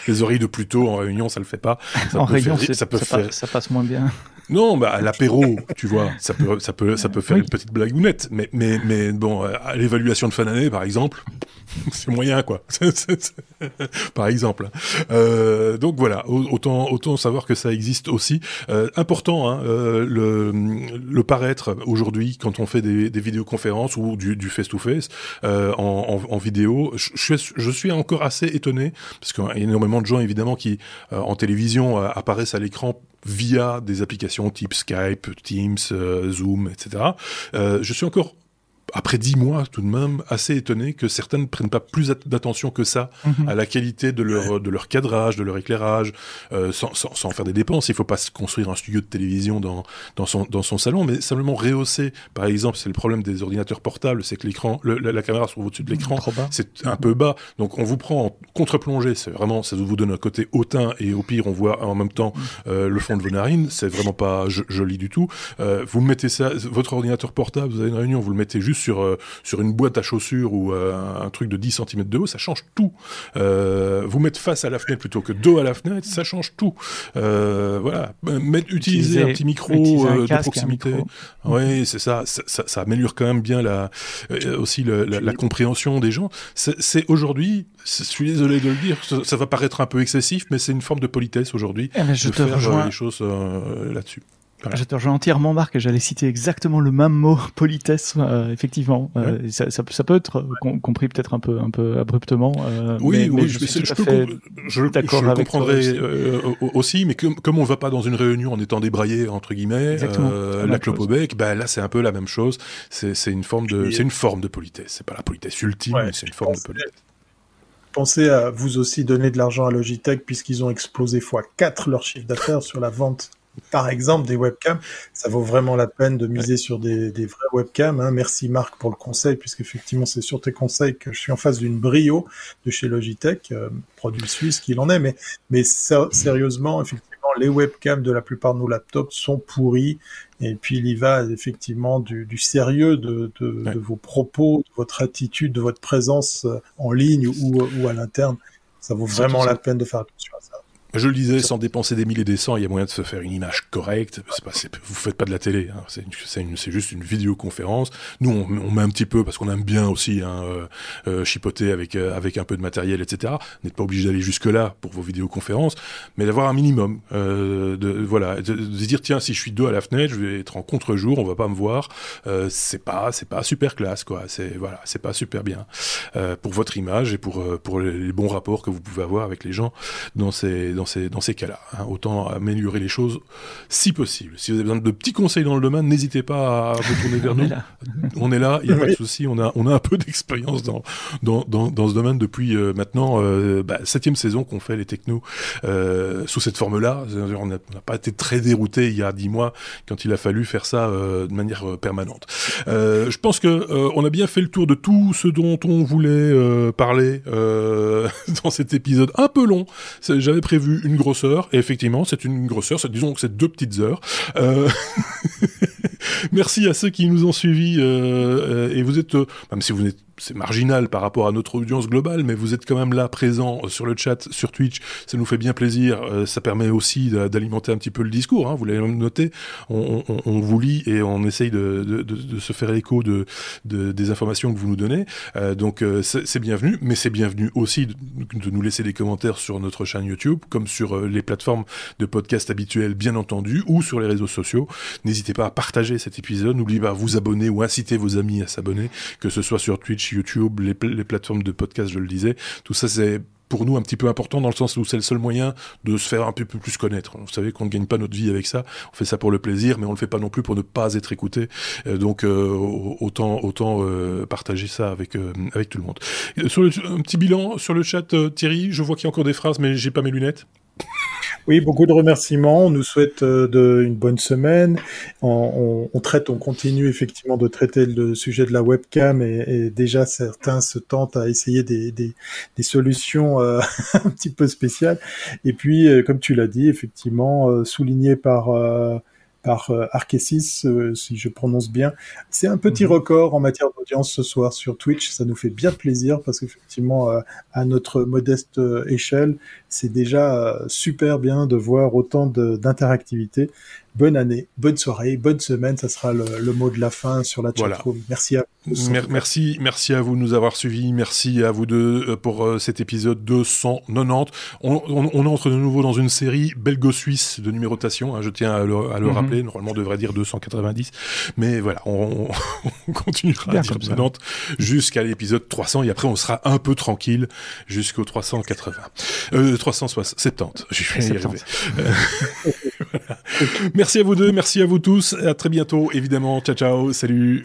les oreilles de Pluto en réunion, ça le fait pas. Ça en réunion, ça, peut faire... ça passe moins bien. Non, bah à l'apéro, tu vois, ça peut, ça peut, ça peut faire une petite blagounette. Mais, mais, mais bon, à l'évaluation de fin d'année, par exemple, c'est moyen quoi. Par exemple. Euh, donc voilà, autant autant savoir que ça existe aussi. Euh, important, hein, euh, le, le paraître aujourd'hui quand on fait des, des vidéoconférences ou du, du face-to-face euh, en, en, en, vidéo. Je, je, suis encore assez étonné parce qu'il y a énormément de gens évidemment qui euh, en télévision apparaissent à l'écran via des applications type Skype, Teams, Zoom, etc. je suis encore après dix mois tout de même, assez étonné que certains ne prennent pas plus d'attention que ça mhm. à la qualité de leur, de leur cadrage, de leur éclairage, euh, sans, sans, sans, faire des dépenses. Il faut pas se construire un studio de télévision dans, dans, son, dans son salon, mais simplement rehausser. Par exemple, c'est le problème des ordinateurs portables, c'est que l'écran, la, la, caméra se trouve au-dessus de l'écran, c'est un peu bas. Donc on vous prend en contre-plongée, c'est vraiment, ça vous donne un côté hautain et au pire on voit en même temps euh, le fond de vos narines. C'est vraiment pas joli du tout. Euh, vous mettez ça, votre ordinateur portable, vous avez une réunion, vous le mettez juste sur, euh, sur une boîte à chaussures ou euh, un truc de 10 cm de haut, ça change tout. Euh, vous mettre face à la fenêtre plutôt que dos à la fenêtre, ça change tout. voilà, mettre, utiliser, un petit micro de proximité. Oui, c'est ça, ça, ça, améliore quand même bien la, aussi la, compréhension des gens. C'est aujourd'hui, je suis désolé de le dire, ça, va paraître un peu excessif, mais c'est une forme de politesse aujourd'hui eh ben, je de te faire rejoins. les choses là-dessus. Je te rejoins entièrement, Marc, j'allais citer exactement le même mot, politesse, euh, effectivement. Euh, ça, ça, ça, peut être compris peut-être un peu, un peu abruptement. Euh, oui, mais, oui, je, je, je, peux, je, d'accord je comprendrai aussi. mais comme, comme on va pas dans une réunion en étant débraillé, entre guillemets, la clope au bec, ben là c'est un peu la même chose. C'est une forme de, c'est une forme de politesse. C'est pas la politesse ultime, mais c'est une forme de politesse pensez à vous aussi donner de l'argent à Logitech puisqu'ils ont explosé x4 leur chiffre d'affaires sur la vente par exemple des webcams, ça vaut vraiment la peine de miser sur des, des vraies webcams. Hein. Merci Marc pour le conseil, puisqu'effectivement c'est sur tes conseils que je suis en face d'une Brio de chez Logitech, euh, produit suisse qu'il en est, mais, mais sérieusement, effectivement, les webcams de la plupart de nos laptops sont pourris. Et puis il y va effectivement du, du sérieux de, de, de, vos propos, de votre attitude, de votre présence euh, en ligne ou, ou à l'interne. Ça vaut vraiment la peine de faire attention à ça. Je le disais, sans dépenser des milliers et des cents, il y a moyen de se faire une image correcte. Pas, vous faites pas de la télé, hein. c'est juste une vidéoconférence. Nous, on, on, met un petit peu parce qu'on aime bien aussi hein, euh, euh chipoter avec euh, avec un peu de matériel, etc. N'êtes pas obligé d'aller jusque là pour vos vidéoconférences, mais d'avoir un minimum. Euh, de voilà, de, de, dire tiens, si je suis deux à la fenêtre, je vais être en contre-jour, on va pas me voir. Euh, c'est pas c'est pas super classe quoi. C'est voilà, c'est pas super bien pour votre image et pour pour les bons rapports que vous pouvez avoir avec les gens dans ces dans ces, dans ces cas-là. Hein. Autant améliorer les choses si possible. Si vous avez besoin de petits conseils dans le domaine, n'hésitez pas à vous tourner vers nous. On est là, il n'y a pas de souci. On a, on a un peu d'expérience dans, dans, dans, dans, ce domaine depuis euh, maintenant euh, bah, septième saison qu'on fait les technos euh, sous cette forme-là. On n'a pas été très dérouté il y a dix mois quand il a fallu faire ça euh, de manière euh, permanente. je pense que on a bien fait le tour de tout ce dont on voulait parler dans cet épisode un peu long. J'avais prévu une grosseur, et effectivement, c'est une grosseur, disons que c'est deux petites heures. Euh... Merci à ceux qui nous ont suivis, euh, euh et vous êtes, même si vous n'êtes c'est marginal par rapport à notre audience globale, mais vous êtes quand même là présent euh, sur le chat, sur Twitch, ça nous fait bien plaisir, euh, ça permet aussi d'alimenter un petit peu le discours, hein, vous l'avez noté, on, vous lit et on essaye de, se faire écho de, des informations que vous nous donnez, euh, donc c'est bienvenu, mais c'est bienvenu aussi de, nous laisser des commentaires sur notre chaîne YouTube, comme sur les plateformes de podcast habituelles bien entendu, ou sur les réseaux sociaux, n'hésitez pas à partager cet épisode, n'oubliez pas à vous abonner ou inciter vos amis à s'abonner, que ce soit sur Twitch, YouTube, les, plateformes de podcast, je le disais. Tout ça, c'est pour nous un petit peu important dans le sens où c'est le seul moyen de se faire un peu plus connaître. Vous savez qu'on ne gagne pas notre vie avec ça, on fait ça pour le plaisir, mais on le fait pas non plus pour ne pas être écouté. Euh, donc euh, autant euh, partager ça avec tout le monde. Un petit bilan sur le chat, Thierry, je vois qu'il y a encore des phrases, mais j'ai pas mes lunettes. Oui, beaucoup de remerciements. On nous souhaite euh, de, une bonne semaine. On, traite, on continue effectivement de traiter le sujet de la webcam et, déjà certains se tentent à essayer des, des, solutions euh, un petit peu spéciales. Et puis, euh, comme tu l'as dit, effectivement, souligné par par euh, Arkesis, euh, si je prononce bien. C'est un petit mmh. record en matière d'audience ce soir sur Twitch. Ça nous fait bien plaisir parce qu'effectivement, euh, à notre modeste échelle, c'est déjà super bien de voir autant d'interactivité. Bonne année, bonne soirée, bonne semaine. Ça sera le, mot de la fin sur la chatroom. Merci à vous. merci, merci à vous de nous avoir suivis. Merci à vous deux euh, pour euh, cet épisode 290. On, on, entre de nouveau dans une série belgo-suisse de numérotation. Hein, je tiens à le, mhm. rappeler. Normalement, on devrait dire 290. Mais voilà, on, continuera à dire jusqu'à l'épisode 300. Et après, on sera un peu tranquille jusqu'au 380. Euh, 370. Je vais y arriver. Merci à vous deux, merci à vous tous. À très bientôt, évidemment. Ciao, ciao. Salut.